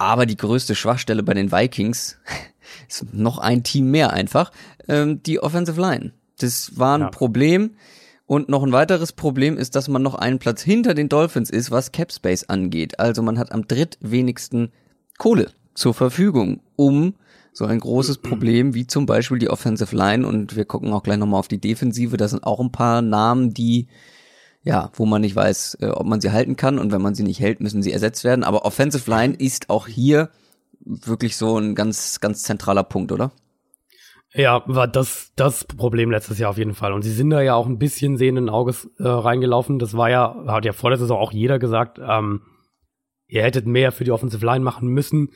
Aber die größte Schwachstelle bei den Vikings ist noch ein Team mehr einfach, ähm, die Offensive Line. Das war ein ja. Problem. Und noch ein weiteres Problem ist, dass man noch einen Platz hinter den Dolphins ist, was Cap Space angeht. Also man hat am drittwenigsten Kohle zur Verfügung, um so ein großes Problem wie zum Beispiel die Offensive Line und wir gucken auch gleich nochmal auf die Defensive. Da sind auch ein paar Namen, die ja, wo man nicht weiß, äh, ob man sie halten kann und wenn man sie nicht hält, müssen sie ersetzt werden. Aber Offensive Line ist auch hier wirklich so ein ganz, ganz zentraler Punkt, oder? Ja, war das das Problem letztes Jahr auf jeden Fall. Und sie sind da ja auch ein bisschen sehenden Auges äh, reingelaufen. Das war ja, hat ja vor der Saison auch jeder gesagt, ähm, ihr hättet mehr für die Offensive Line machen müssen.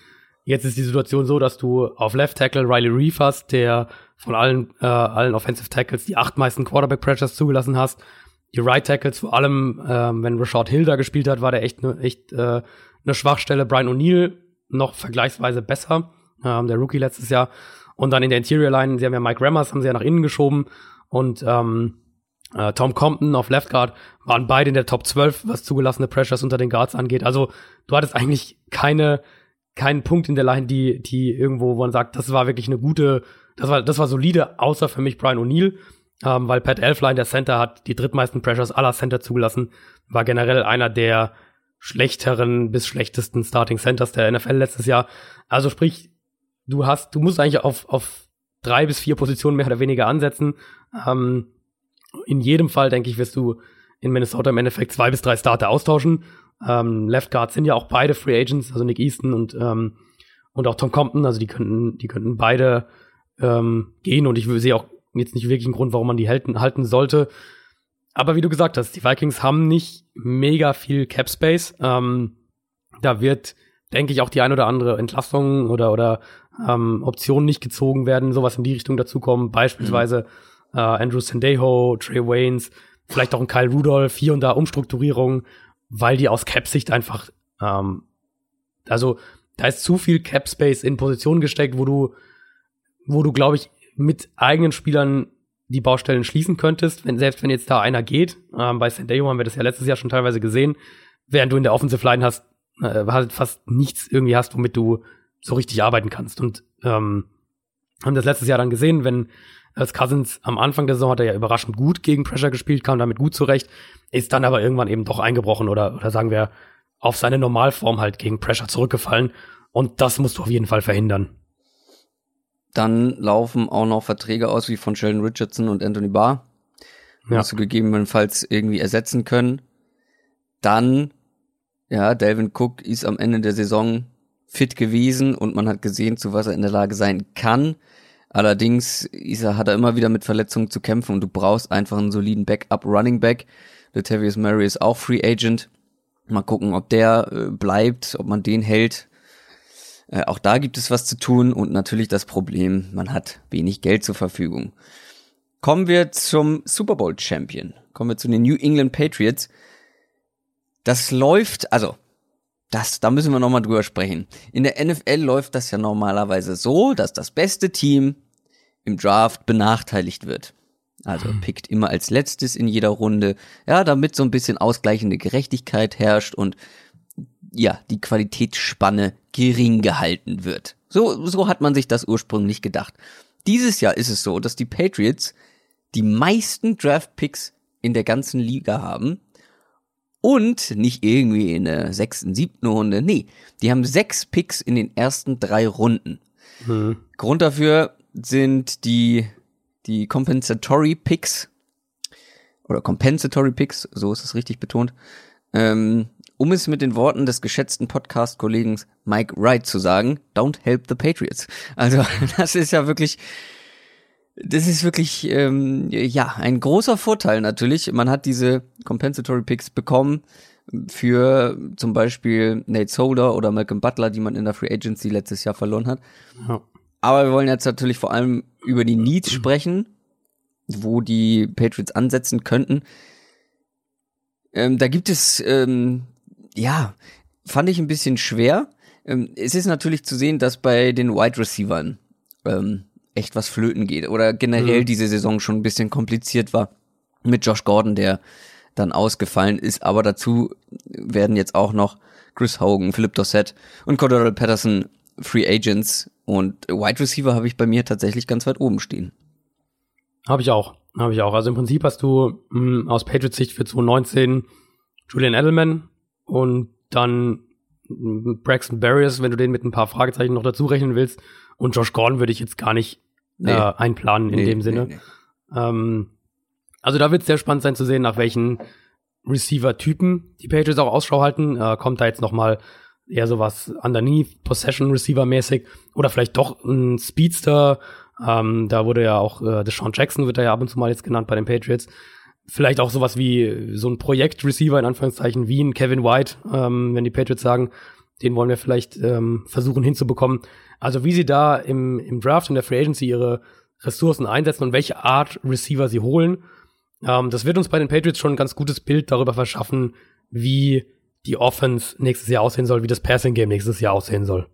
Jetzt ist die Situation so, dass du auf Left Tackle Riley Reef hast, der von allen, äh, allen Offensive Tackles die acht meisten Quarterback Pressures zugelassen hast die Right Tackles, vor allem ähm, wenn Rashad Hill da gespielt hat, war der echt ne, echt äh, eine Schwachstelle. Brian O'Neill noch vergleichsweise besser, ähm, der Rookie letztes Jahr. Und dann in der Interior Line, sie haben ja Mike Rammers, haben sie ja nach innen geschoben und ähm, äh, Tom Compton auf Left Guard waren beide in der Top 12, was zugelassene Pressures unter den Guards angeht. Also du hattest eigentlich keine keinen Punkt in der Line, die die irgendwo, wo man sagt, das war wirklich eine gute, das war das war solide, außer für mich Brian O'Neill ähm, weil Pat Elfline, der Center, hat die drittmeisten Pressures aller Center zugelassen, war generell einer der schlechteren bis schlechtesten Starting Centers der NFL letztes Jahr. Also sprich, du hast, du musst eigentlich auf, auf drei bis vier Positionen mehr oder weniger ansetzen. Ähm, in jedem Fall, denke ich, wirst du in Minnesota im Endeffekt zwei bis drei Starter austauschen. Ähm, Left Guard sind ja auch beide Free Agents, also Nick Easton und, ähm, und auch Tom Compton, also die könnten, die könnten beide ähm, gehen und ich sehe auch jetzt nicht wirklich ein Grund, warum man die halten, halten sollte. Aber wie du gesagt hast, die Vikings haben nicht mega viel Cap Space. Ähm, da wird, denke ich, auch die ein oder andere Entlassung oder, oder ähm, Option nicht gezogen werden, sowas in die Richtung dazukommen. Beispielsweise mhm. äh, Andrew Sandejo, Trey Waynes, vielleicht auch ein Kyle Rudolph, hier und da Umstrukturierung, weil die aus Cap-Sicht einfach, ähm, also da ist zu viel Cap Space in Positionen gesteckt, wo du, wo du, glaube ich, mit eigenen Spielern die Baustellen schließen könntest, wenn, selbst wenn jetzt da einer geht. Ähm, bei Sandejo haben wir das ja letztes Jahr schon teilweise gesehen, während du in der Offensive Line hast, äh, fast nichts irgendwie hast, womit du so richtig arbeiten kannst. Und ähm, haben das letztes Jahr dann gesehen, wenn Als Cousins am Anfang der Saison hat er ja überraschend gut gegen Pressure gespielt, kam damit gut zurecht, ist dann aber irgendwann eben doch eingebrochen oder, oder sagen wir auf seine Normalform halt gegen Pressure zurückgefallen. Und das musst du auf jeden Fall verhindern. Dann laufen auch noch Verträge aus wie von Sheldon Richardson und Anthony Barr. Ja. Du gegebenenfalls irgendwie ersetzen können. Dann, ja, Delvin Cook ist am Ende der Saison fit gewesen und man hat gesehen, zu was er in der Lage sein kann. Allerdings ist er, hat er immer wieder mit Verletzungen zu kämpfen und du brauchst einfach einen soliden Backup Running Back. Latavius Murray ist auch Free Agent. Mal gucken, ob der äh, bleibt, ob man den hält. Äh, auch da gibt es was zu tun und natürlich das Problem, man hat wenig Geld zur Verfügung. Kommen wir zum Super Bowl Champion. Kommen wir zu den New England Patriots. Das läuft, also das, da müssen wir nochmal drüber sprechen. In der NFL läuft das ja normalerweise so, dass das beste Team im Draft benachteiligt wird. Also hm. pickt immer als letztes in jeder Runde, ja, damit so ein bisschen ausgleichende Gerechtigkeit herrscht und ja, die Qualitätsspanne gering gehalten wird. So, so hat man sich das ursprünglich gedacht. Dieses Jahr ist es so, dass die Patriots die meisten Draft-Picks in der ganzen Liga haben. Und nicht irgendwie in der sechsten, siebten Runde. Nee, die haben sechs Picks in den ersten drei Runden. Mhm. Grund dafür sind die, die Compensatory Picks. Oder Compensatory Picks, so ist es richtig betont. Ähm, um es mit den Worten des geschätzten Podcast-Kollegen Mike Wright zu sagen, don't help the Patriots. Also das ist ja wirklich, das ist wirklich, ähm, ja, ein großer Vorteil natürlich. Man hat diese Compensatory Picks bekommen für zum Beispiel Nate Solder oder Malcolm Butler, die man in der Free Agency letztes Jahr verloren hat. Ja. Aber wir wollen jetzt natürlich vor allem über die Needs sprechen, wo die Patriots ansetzen könnten. Ähm, da gibt es ähm, ja, fand ich ein bisschen schwer. Ähm, es ist natürlich zu sehen, dass bei den Wide Receivern ähm, echt was flöten geht oder generell mhm. diese Saison schon ein bisschen kompliziert war mit Josh Gordon, der dann ausgefallen ist. Aber dazu werden jetzt auch noch Chris Hogan, Philip Dossett und Cordero Patterson Free Agents und Wide Receiver habe ich bei mir tatsächlich ganz weit oben stehen. Habe ich auch, habe ich auch. Also im Prinzip hast du mh, hm, aus Patriots Sicht für 2019 Julian Edelman, und dann Braxton Barriers, wenn du den mit ein paar Fragezeichen noch dazu rechnen willst. Und Josh Gordon würde ich jetzt gar nicht nee. äh, einplanen in nee, dem Sinne. Nee, ähm, also da wird es sehr spannend sein zu sehen, nach welchen Receiver-Typen die Patriots auch Ausschau halten. Äh, kommt da jetzt noch mal eher sowas underneath, Possession Receiver mäßig oder vielleicht doch ein Speedster. Ähm, da wurde ja auch äh, Deshaun Jackson wird da ja ab und zu mal jetzt genannt bei den Patriots vielleicht auch sowas wie so ein Projekt-Receiver in Anführungszeichen wie ein Kevin White, ähm, wenn die Patriots sagen, den wollen wir vielleicht ähm, versuchen hinzubekommen. Also wie sie da im, im Draft und der Free Agency ihre Ressourcen einsetzen und welche Art Receiver sie holen, ähm, das wird uns bei den Patriots schon ein ganz gutes Bild darüber verschaffen, wie die Offense nächstes Jahr aussehen soll, wie das Passing Game nächstes Jahr aussehen soll.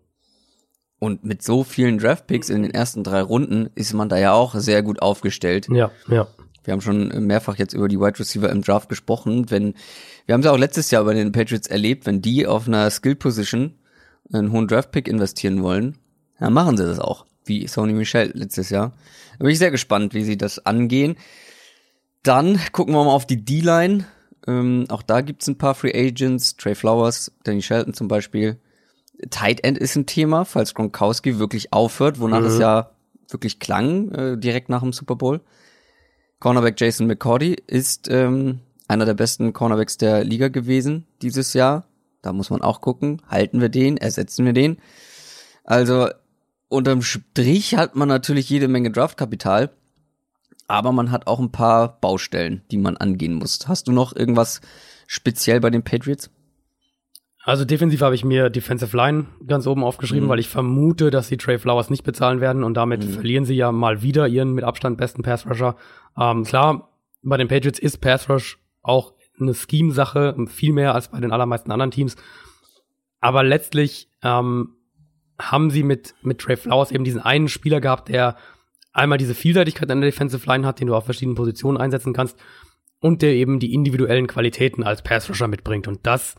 Und mit so vielen Draft Picks in den ersten drei Runden ist man da ja auch sehr gut aufgestellt. Ja, ja. Wir haben schon mehrfach jetzt über die Wide Receiver im Draft gesprochen. Wenn, wir haben es auch letztes Jahr bei den Patriots erlebt, wenn die auf einer Skill Position einen hohen Draft Pick investieren wollen, dann machen sie das auch. Wie Sony Michel letztes Jahr. Da bin ich sehr gespannt, wie sie das angehen. Dann gucken wir mal auf die D-Line. Ähm, auch da gibt's ein paar Free Agents. Trey Flowers, Danny Shelton zum Beispiel. Tight End ist ein Thema, falls Gronkowski wirklich aufhört, wonach mhm. es ja wirklich klang, äh, direkt nach dem Super Bowl. Cornerback Jason McCordy ist ähm, einer der besten Cornerbacks der Liga gewesen dieses Jahr. Da muss man auch gucken, halten wir den, ersetzen wir den. Also unterm Strich hat man natürlich jede Menge Draftkapital, aber man hat auch ein paar Baustellen, die man angehen muss. Hast du noch irgendwas speziell bei den Patriots? Also defensiv habe ich mir Defensive Line ganz oben aufgeschrieben, mhm. weil ich vermute, dass sie Trey Flowers nicht bezahlen werden und damit mhm. verlieren sie ja mal wieder ihren mit Abstand besten Pass Rusher. Ähm, klar, bei den Patriots ist Pass Rush auch eine Scheme-Sache, viel mehr als bei den allermeisten anderen Teams. Aber letztlich ähm, haben sie mit, mit Trey Flowers eben diesen einen Spieler gehabt, der einmal diese Vielseitigkeit an der Defensive Line hat, den du auf verschiedenen Positionen einsetzen kannst und der eben die individuellen Qualitäten als Pass Rusher mitbringt. Und das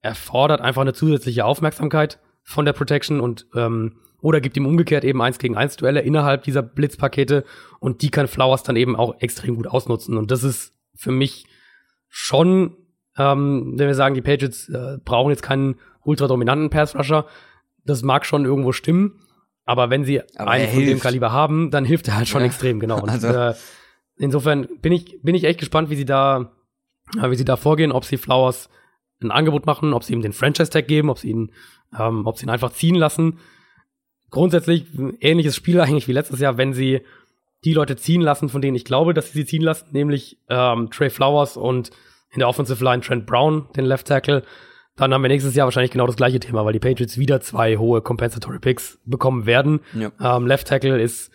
erfordert einfach eine zusätzliche Aufmerksamkeit von der Protection und ähm, oder gibt ihm umgekehrt eben eins gegen eins Duelle innerhalb dieser Blitzpakete und die kann Flowers dann eben auch extrem gut ausnutzen. Und das ist für mich schon, ähm, wenn wir sagen, die Patriots äh, brauchen jetzt keinen ultra dominanten Pass-Rusher, das mag schon irgendwo stimmen, aber wenn sie Aber einen von dem. Kaliber haben, dann hilft er halt schon Ja. extrem, genau. Und, Also- äh, insofern bin ich, bin ich echt gespannt, wie sie da, wie sie da vorgehen, ob sie Flowers ein Angebot machen, ob sie ihm den Franchise-Tag geben, ob sie ihn, ähm, ob sie ihn einfach ziehen lassen. Grundsätzlich ein ähnliches Spiel eigentlich wie letztes Jahr, wenn sie die Leute ziehen lassen, von denen ich glaube, dass sie sie ziehen lassen, nämlich ähm, Trey Flowers und in der Offensive Line Trent Brown, den Left Tackle, dann haben wir nächstes Jahr wahrscheinlich genau das gleiche Thema, weil die Patriots wieder zwei hohe Compensatory Picks bekommen werden. Ja. Ähm, Left Tackle ist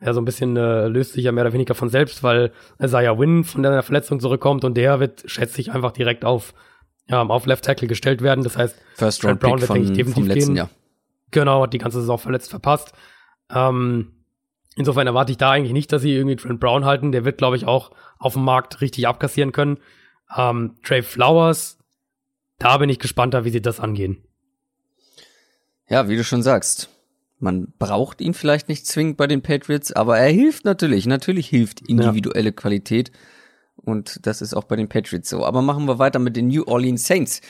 ja so ein bisschen äh, löst sich ja mehr oder weniger von selbst, weil Isaiah Wynn von der Verletzung zurückkommt und der wird, schätze ich, einfach direkt auf, ähm, auf Left Tackle gestellt werden. Das heißt, First Trent Brown Pick wird, von, denke ich, definitiv vom letzten gehen. Jahr. Genau, hat die ganze Saison verletzt verpasst. Ähm, insofern erwarte ich da eigentlich nicht, dass sie irgendwie Trent Brown halten. Der wird, glaube ich, auch auf dem Markt richtig abkassieren können. Ähm, Trey Flowers, da bin ich gespannter, wie sie das angehen. Ja, wie du schon sagst. Man braucht ihn vielleicht nicht zwingend bei den Patriots, aber er hilft natürlich. Natürlich hilft individuelle Qualität. Und das ist auch bei den Patriots so. Aber machen wir weiter mit den New Orleans Saints.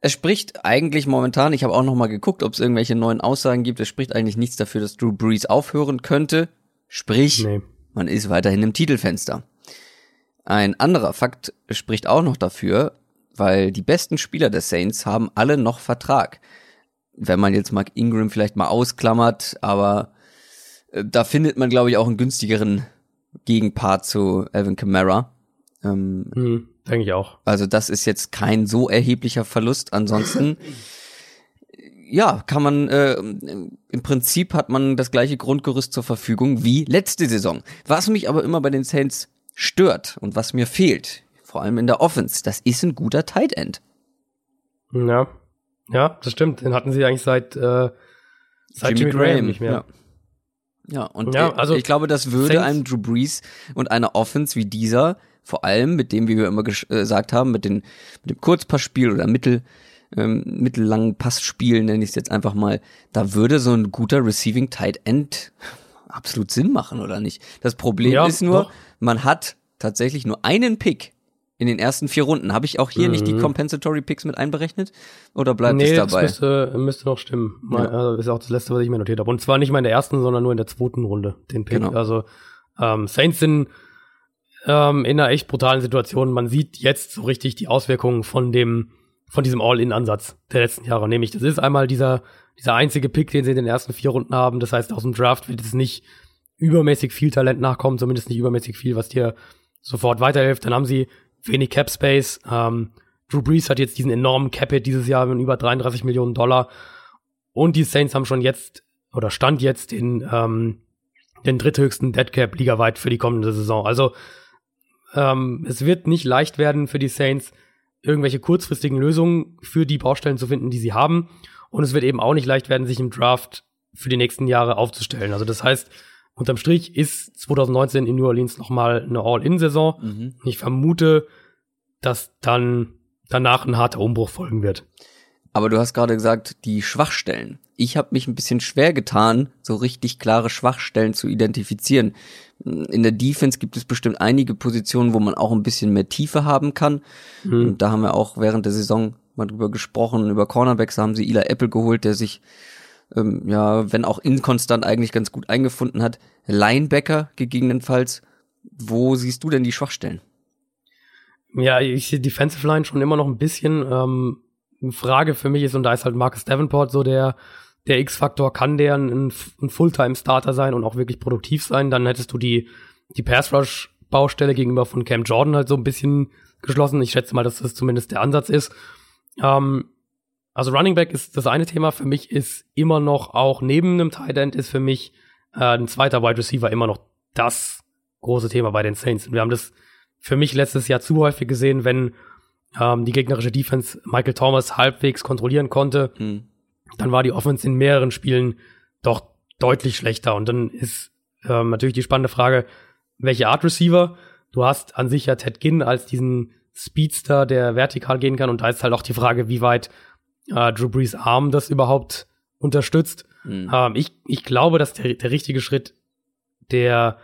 Es spricht eigentlich momentan, ich habe auch noch mal geguckt, ob es irgendwelche neuen Aussagen gibt. Es spricht eigentlich nichts dafür, dass Drew Brees aufhören könnte. Sprich, Nee. man ist weiterhin im Titelfenster. Ein anderer Fakt spricht auch noch dafür, weil die besten Spieler der Saints haben alle noch Vertrag. Wenn man jetzt Mark Ingram vielleicht mal ausklammert, aber äh, da findet man, glaube ich, auch einen günstigeren Gegenpart zu Alvin Kamara. Ähm, Hm, denke ich auch. also das ist jetzt kein so erheblicher Verlust. Ansonsten, ja, kann man, äh, im Prinzip hat man das gleiche Grundgerüst zur Verfügung wie letzte Saison. Was mich aber immer bei den Saints stört und was mir fehlt, vor allem in der Offense, das ist ein guter Tight End. Ja. Ja, das stimmt. Den hatten sie eigentlich seit, äh, seit Jimmy, Graham nicht mehr. Ja. Ja, und Ja, äh, also ich glaube, das würde Saints- einem Drew Brees und einer Offense wie dieser, vor allem mit dem, wie wir immer äh, gesagt haben, mit, den, mit dem Kurzpassspiel oder mittel, ähm, mittellangen Passspiel, nenne ich es jetzt einfach mal, da würde so ein guter Receiving Tight End absolut Sinn machen, oder nicht? Das Problem Ja, ist nur, doch. man hat tatsächlich nur einen Pick in den ersten vier Runden. Habe ich auch hier nicht die Mhm. Compensatory Picks mit einberechnet? Oder bleibt nee, es das dabei? müsste, müsste noch stimmen. Mal, Ja. Also ist auch das letzte, was ich mir notiert habe. Und zwar nicht mal in der ersten, sondern nur in der zweiten Runde, den Pick. Genau. Also ähm, Saints sind ähm, in einer echt brutalen Situation. Man sieht jetzt so richtig die Auswirkungen von dem, von diesem All-In-Ansatz der letzten Jahre. Nämlich, das ist einmal dieser, dieser einzige Pick, den sie in den ersten vier Runden haben. Das heißt, aus dem Draft wird es nicht übermäßig viel Talent nachkommen, zumindest nicht übermäßig viel, was dir sofort weiterhilft. Dann haben sie wenig Cap Space. Ähm, Drew Brees hat jetzt diesen enormen Cap Hit dieses Jahr mit über 33 Millionen Dollar. Und die Saints haben schon jetzt oder stand jetzt den, ähm, den dritthöchsten Dead Cap ligaweit für die kommende Saison. Also ähm, es wird nicht leicht werden für die Saints, irgendwelche kurzfristigen Lösungen für die Baustellen zu finden, die sie haben. Und es wird eben auch nicht leicht werden, sich im Draft für die nächsten Jahre aufzustellen. Also das heißt, unterm Strich ist 2019 in New Orleans nochmal eine All-In-Saison. Mhm. Ich vermute, dass dann danach ein harter Umbruch folgen wird. Aber du hast gerade gesagt, die Schwachstellen. Ich habe mich ein bisschen schwer getan, so richtig klare Schwachstellen zu identifizieren. In der Defense gibt es bestimmt einige Positionen, wo man auch ein bisschen mehr Tiefe haben kann. Mhm. Und da haben wir auch während der Saison mal drüber gesprochen. Über Cornerbacks Da haben sie Eli Apple geholt, der sich, ähm, ja, wenn auch inkonstant eigentlich ganz gut eingefunden hat. Linebacker gegebenenfalls. Wo siehst du denn die Schwachstellen? Ja, ich sehe Defensive Line schon immer noch ein bisschen. Ähm, Frage für mich ist, und da ist halt Marcus Davenport so der, der X-Faktor, kann der ein, ein Fulltime-Starter sein und auch wirklich produktiv sein? Dann hättest du die, die Pass-Rush-Baustelle gegenüber von Cam Jordan halt so ein bisschen geschlossen. Ich schätze mal, dass das zumindest der Ansatz ist. Ähm, also Running Back ist das eine Thema. Für mich ist immer noch auch neben einem Tight End ist für mich äh, ein zweiter Wide Receiver immer noch das große Thema bei den Saints. Und wir haben das für mich letztes Jahr zu häufig gesehen, wenn ähm, die gegnerische Defense Michael Thomas halbwegs kontrollieren konnte, Hm. Dann war die Offense in mehreren Spielen doch deutlich schlechter. Und dann ist ähm, natürlich die spannende Frage, welche Art Receiver? Du hast an sich ja Ted Ginn als diesen Speedster, der vertikal gehen kann. Und da ist halt auch die Frage, wie weit äh, Drew Brees Arm das überhaupt unterstützt. Mhm. Ähm, ich, ich glaube, dass der, der richtige Schritt, der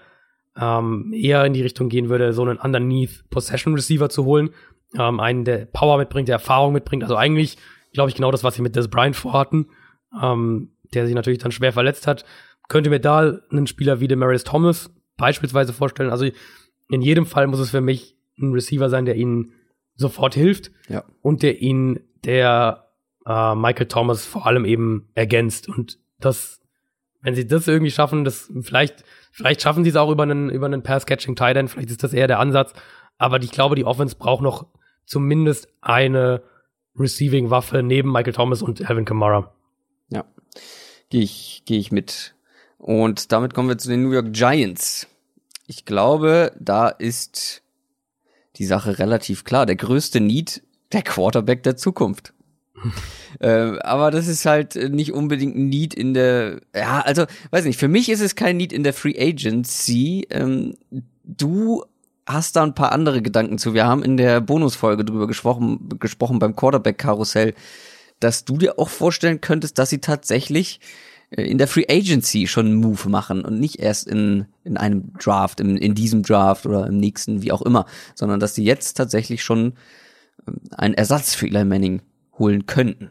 ähm, eher in die Richtung gehen würde, so einen underneath Possession Receiver zu holen. Ähm, einen, der Power mitbringt, der Erfahrung mitbringt. Also eigentlich, glaube ich, genau das, was sie mit Des Bryant vorhatten, ähm, der sich natürlich dann schwer verletzt hat. Könnte mir da einen Spieler wie Demarius Thomas beispielsweise vorstellen. Also in jedem Fall muss es für mich ein Receiver sein, der ihnen sofort hilft ja. und der ihn, der äh, Michael Thomas vor allem eben ergänzt. Und das, wenn sie das irgendwie schaffen, das vielleicht, vielleicht schaffen sie es auch über einen, über einen Pass-Catching Tight End, vielleicht ist das eher der Ansatz. Aber ich glaube, die Offense braucht noch zumindest eine Receiving-Waffe neben Michael Thomas und Alvin Kamara. Ja, gehe ich, gehe ich mit. Und damit kommen wir zu den New York Giants. Ich glaube, da ist die Sache relativ klar. Der größte Need, der Quarterback der Zukunft. äh, aber das ist halt nicht unbedingt ein Need in der, ja, also, weiß nicht, für mich ist es kein Need in der Free Agency. Ähm, du hast da ein paar andere Gedanken zu. Wir haben in der Bonusfolge drüber gesprochen, gesprochen beim Quarterback-Karussell, dass du dir auch vorstellen könntest, dass sie tatsächlich äh, in der Free Agency schon einen Move machen und nicht erst in, in einem Draft, in, in diesem Draft oder im nächsten, wie auch immer, sondern dass sie jetzt tatsächlich schon ähm, einen Ersatz für Eli Manning holen könnten.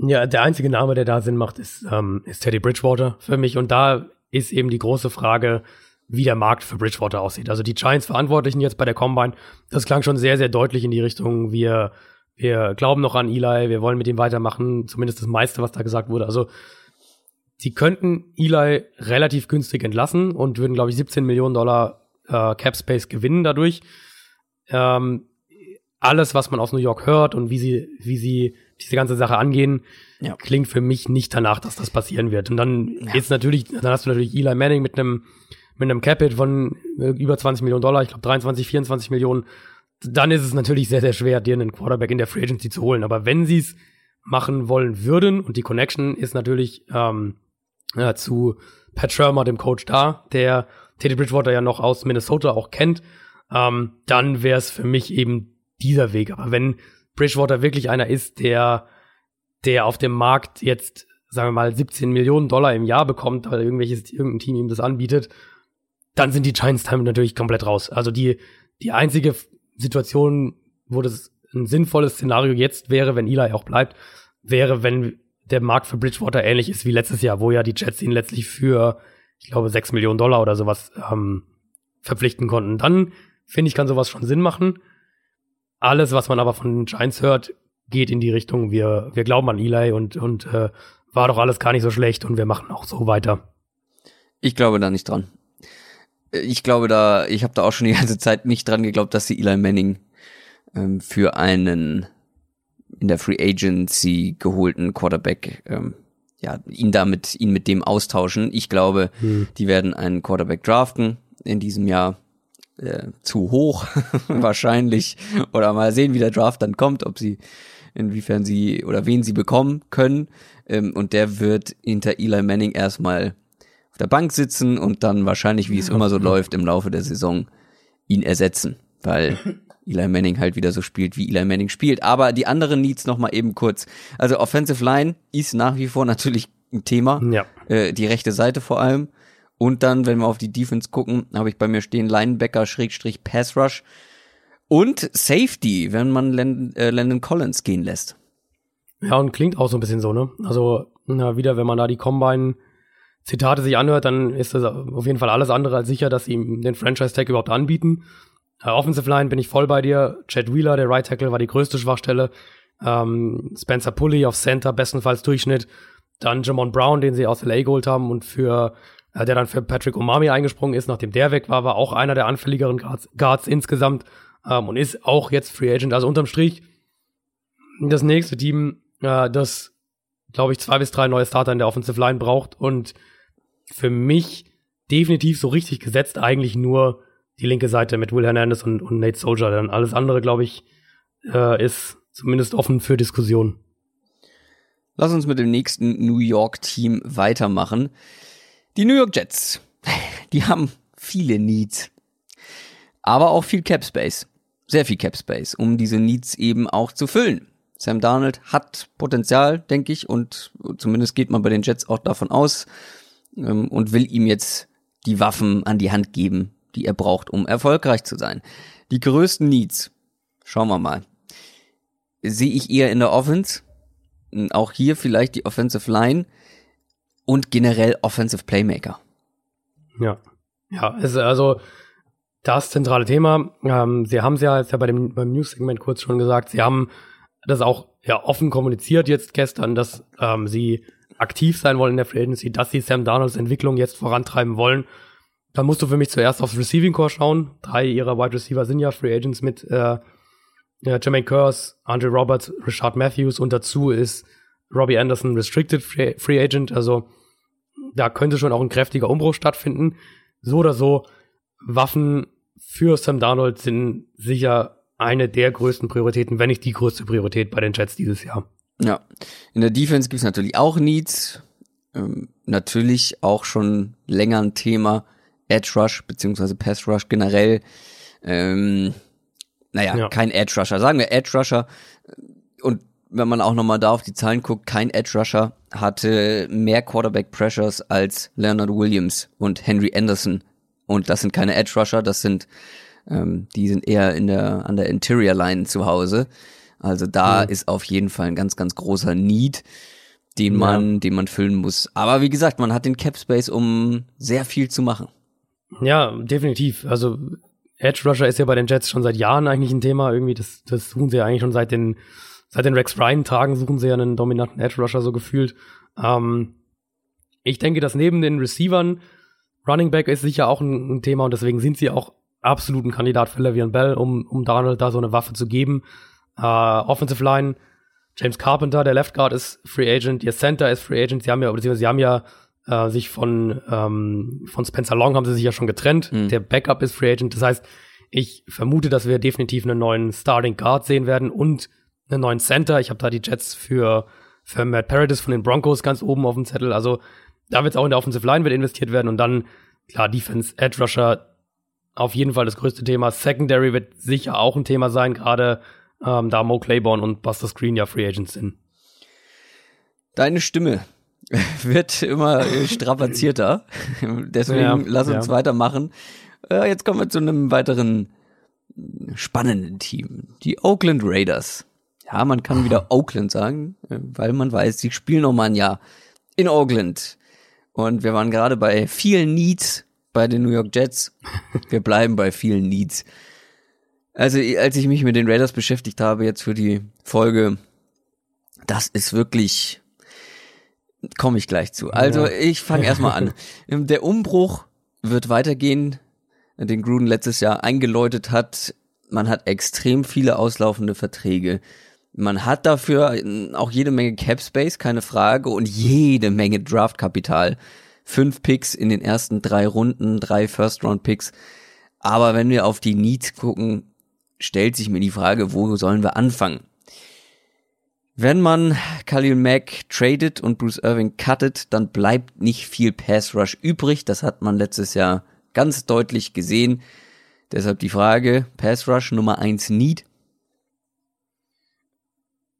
Ja, der einzige Name, der da Sinn macht, ist, ähm, ist Teddy Bridgewater für mich. Und da ist eben die große Frage, wie der Markt für Bridgewater aussieht. Also die Giants-Verantwortlichen jetzt bei der Combine, das klang schon sehr, sehr deutlich in die Richtung, wir, wir glauben noch an Eli, wir wollen mit ihm weitermachen, zumindest das meiste, was da gesagt wurde. Also sie könnten Eli relativ günstig entlassen und würden, glaube ich, 17 Millionen Dollar äh, Cap Space gewinnen dadurch. Ähm, alles, was man aus New York hört und wie sie, wie sie diese ganze Sache angehen, ja. klingt für mich nicht danach, dass das passieren wird. Und dann ja. ist natürlich, dann hast du natürlich Eli Manning mit einem mit einem Capit von äh, über 20 Millionen Dollar, ich glaube 23, 24 Millionen. Dann ist es natürlich sehr, sehr schwer, dir einen Quarterback in der Free Agency zu holen. Aber wenn sie es machen wollen würden und die Connection ist natürlich ähm, ja, zu Pat Shermer, dem Coach da, der Teddy Bridgewater ja noch aus Minnesota auch kennt, ähm, dann wäre es für mich eben dieser Weg. Aber wenn Bridgewater wirklich einer ist, der, der auf dem Markt jetzt, sagen wir mal, 17 Millionen Dollar im Jahr bekommt, weil irgendwelches, irgendein Team ihm das anbietet, dann sind die Giants damit natürlich komplett raus. Also die, die einzige Situation, wo das ein sinnvolles Szenario jetzt wäre, wenn Eli auch bleibt, wäre, wenn der Markt für Bridgewater ähnlich ist wie letztes Jahr, wo ja die Jets ihn letztlich für, ich glaube, 6 Millionen Dollar oder sowas ähm, verpflichten konnten. Dann, finde ich, kann sowas schon Sinn machen. Alles, was man aber von den Giants hört, geht in die Richtung, wir, wir glauben an Eli und, und äh, war doch alles gar nicht so schlecht und wir machen auch so weiter. Ich glaube da nicht dran. Ich glaube da, ich habe da auch schon die ganze Zeit nicht dran geglaubt, dass sie Eli Manning ähm, für einen in der Free Agency geholten Quarterback, ähm, ja, ihn damit, ihn mit dem austauschen. Ich glaube, hm. die werden einen Quarterback draften in diesem Jahr. Äh, zu hoch wahrscheinlich oder mal sehen, wie der Draft dann kommt, ob sie inwiefern sie oder wen sie bekommen können ähm, und der wird hinter Eli Manning erstmal der Bank sitzen und dann wahrscheinlich, wie es immer so läuft, im Laufe der Saison ihn ersetzen, weil Eli Manning halt wieder so spielt, wie Eli Manning spielt. Aber die anderen Needs noch mal eben kurz. Also Offensive Line ist nach wie vor natürlich ein Thema. Ja. Äh, die rechte Seite vor allem. Und dann, wenn wir auf die Defense gucken, habe ich bei mir stehen Linebacker Schrägstrich Pass Rush und Safety, wenn man Landon, äh, Landon Collins gehen lässt. Ja, und klingt auch so ein bisschen so, ne? Also, na, wieder, wenn man da die Combine Zitate sich anhört, dann ist das auf jeden Fall alles andere als sicher, dass sie ihm den Franchise-Tag überhaupt anbieten. Uh, Offensive Line bin ich voll bei dir. Chad Wheeler, der Right Tackle, war die größte Schwachstelle. Ähm, Spencer Pulley auf Center, bestenfalls Durchschnitt. Dann Jamon Brown, den sie aus LA geholt haben und für, äh, der dann für Patrick Omami eingesprungen ist, nachdem der weg war, war auch einer der anfälligeren Guards, Guards insgesamt ähm, und ist auch jetzt Free Agent. Also unterm Strich das nächste Team, äh, das, glaube ich, zwei bis drei neue Starter in der Offensive Line braucht und für mich definitiv so richtig gesetzt eigentlich nur die linke Seite mit Will Hernandez und, und Nate Soldier. Dann alles andere, glaube ich, äh, ist zumindest offen für Diskussion. Lass uns mit dem nächsten New York-Team weitermachen. Die New York Jets. Die haben viele Needs. Aber auch viel Cap Space. Sehr viel Cap Space, um diese Needs eben auch zu füllen. Sam Darnold hat Potenzial, denke ich, und zumindest geht man bei den Jets auch davon aus ähm, und will ihm jetzt die Waffen an die Hand geben, die er braucht, um erfolgreich zu sein. Die größten Needs, schauen wir mal, sehe ich eher in der Offense. Auch hier vielleicht die Offensive Line und generell Offensive Playmaker. Ja, ja, also, also das zentrale Thema. Ähm, Sie haben es ja jetzt ja bei dem beim News-Segment kurz schon gesagt. Sie haben das auch ja offen kommuniziert jetzt gestern, dass ähm, Sie aktiv sein wollen in der Free Agency, dass Sie Sam Darnolds Entwicklung jetzt vorantreiben wollen. Da musst du für mich zuerst aufs Receiving Core schauen. Drei ihrer Wide Receiver sind ja Free Agents mit äh, ja, Jermaine Curse, Andre Roberts, Richard Matthews und dazu ist Robbie Anderson Restricted Free Agent. Also da könnte schon auch ein kräftiger Umbruch stattfinden. So oder so, Waffen für Sam Darnold sind sicher eine der größten Prioritäten, wenn nicht die größte Priorität bei den Jets dieses Jahr. Ja, in der Defense gibt es natürlich auch Needs. Ähm, natürlich auch schon länger ein Thema. Edge Rush beziehungsweise Pass Rush generell. Ähm, naja, ja. kein Edge Rusher. Sagen wir Edge Rusher. Und wenn man auch nochmal da auf die Zahlen guckt, kein Edge Rusher hatte mehr Quarterback Pressures als Leonard Williams und Henry Anderson. Und das sind keine Edge Rusher, das sind, ähm, die sind eher in der, an der Interior Line zu Hause. Also da mhm. ist auf jeden Fall ein ganz, ganz großer Need, den man, ja. den man füllen muss. Aber wie gesagt, man hat den Cap Space, um sehr viel zu machen. Ja, definitiv. Also Edge Rusher ist ja bei den Jets schon seit Jahren eigentlich ein Thema. Irgendwie, das, das suchen sie ja eigentlich schon seit den, seit den Rex Ryan-Tagen suchen sie ja einen dominanten Edge Rusher so gefühlt. Ähm, ich denke, dass neben den Receivern Running Back ist sicher auch ein, ein Thema und deswegen sind sie auch absolut ein Kandidat für Le'Veon Bell, um, um Donald da so eine Waffe zu geben. Uh, Offensive Line, James Carpenter, der Left Guard ist Free Agent, ihr Center ist Free Agent. Sie haben ja, beziehungsweise sie haben ja äh, sich von, ähm, von Spencer Long haben sie sich ja schon getrennt. Mhm. Der Backup ist Free Agent. Das heißt, ich vermute, dass wir definitiv einen neuen Starting Guard sehen werden und einen neuen Center. Ich habe da die Jets für, für Matt Paradis von den Broncos ganz oben auf dem Zettel. Also da wird es auch in der Offensive Line wird investiert werden und dann, klar, Defense, Edge Rusher, auf jeden Fall das größte Thema. Secondary wird sicher auch ein Thema sein, gerade ähm, da Mo Claiborne und Buster Screen ja Free Agents sind. Deine Stimme wird immer strapazierter. Deswegen ja, lass uns ja. weitermachen. Äh, jetzt kommen wir zu einem weiteren spannenden Team. Die Oakland Raiders. Ja, man kann wieder Oakland sagen, äh, weil man weiß, sie spielen noch mal ein Jahr in Oakland. Und wir waren gerade bei vielen Needs bei den New York Jets. Wir bleiben bei vielen Needs. Also, als ich mich mit den Raiders beschäftigt habe, jetzt für die Folge, das ist wirklich Komme ich gleich zu. Also ja. ich fange erstmal an. Der Umbruch wird weitergehen, den Gruden letztes Jahr eingeläutet hat. Man hat extrem viele auslaufende Verträge. Man hat dafür auch jede Menge Cap Space, keine Frage, und jede Menge Draftkapital. Fünf Picks in den ersten drei Runden, drei First-Round-Picks. Aber wenn wir auf die Needs gucken, stellt sich mir die Frage, wo sollen wir anfangen? Wenn man Khalil Mack tradet und Bruce Irving cuttet, dann bleibt nicht viel Pass Rush übrig. Das hat man letztes Jahr ganz deutlich gesehen. Deshalb die Frage, Pass Rush Nummer eins Need.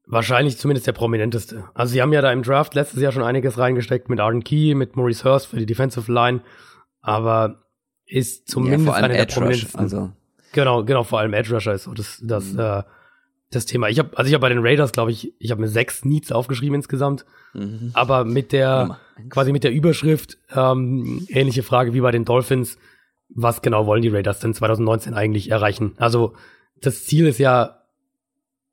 Wahrscheinlich zumindest der prominenteste. Also sie haben ja da im Draft letztes Jahr schon einiges reingesteckt mit Arden Key, mit Maurice Hurst für die Defensive Line, aber ist zumindest ja, einer der prominentesten. Rush, also. Genau, genau, vor allem Edge Rusher ist so das, das mhm. äh, das Thema. Ich habe, also ich habe bei den Raiders, glaube ich, ich habe mir sechs Needs aufgeschrieben insgesamt, mhm. aber mit der quasi mit der Überschrift ähm, ähnliche Frage wie bei den Dolphins. Was genau wollen die Raiders denn 2019 eigentlich erreichen? Also das Ziel ist ja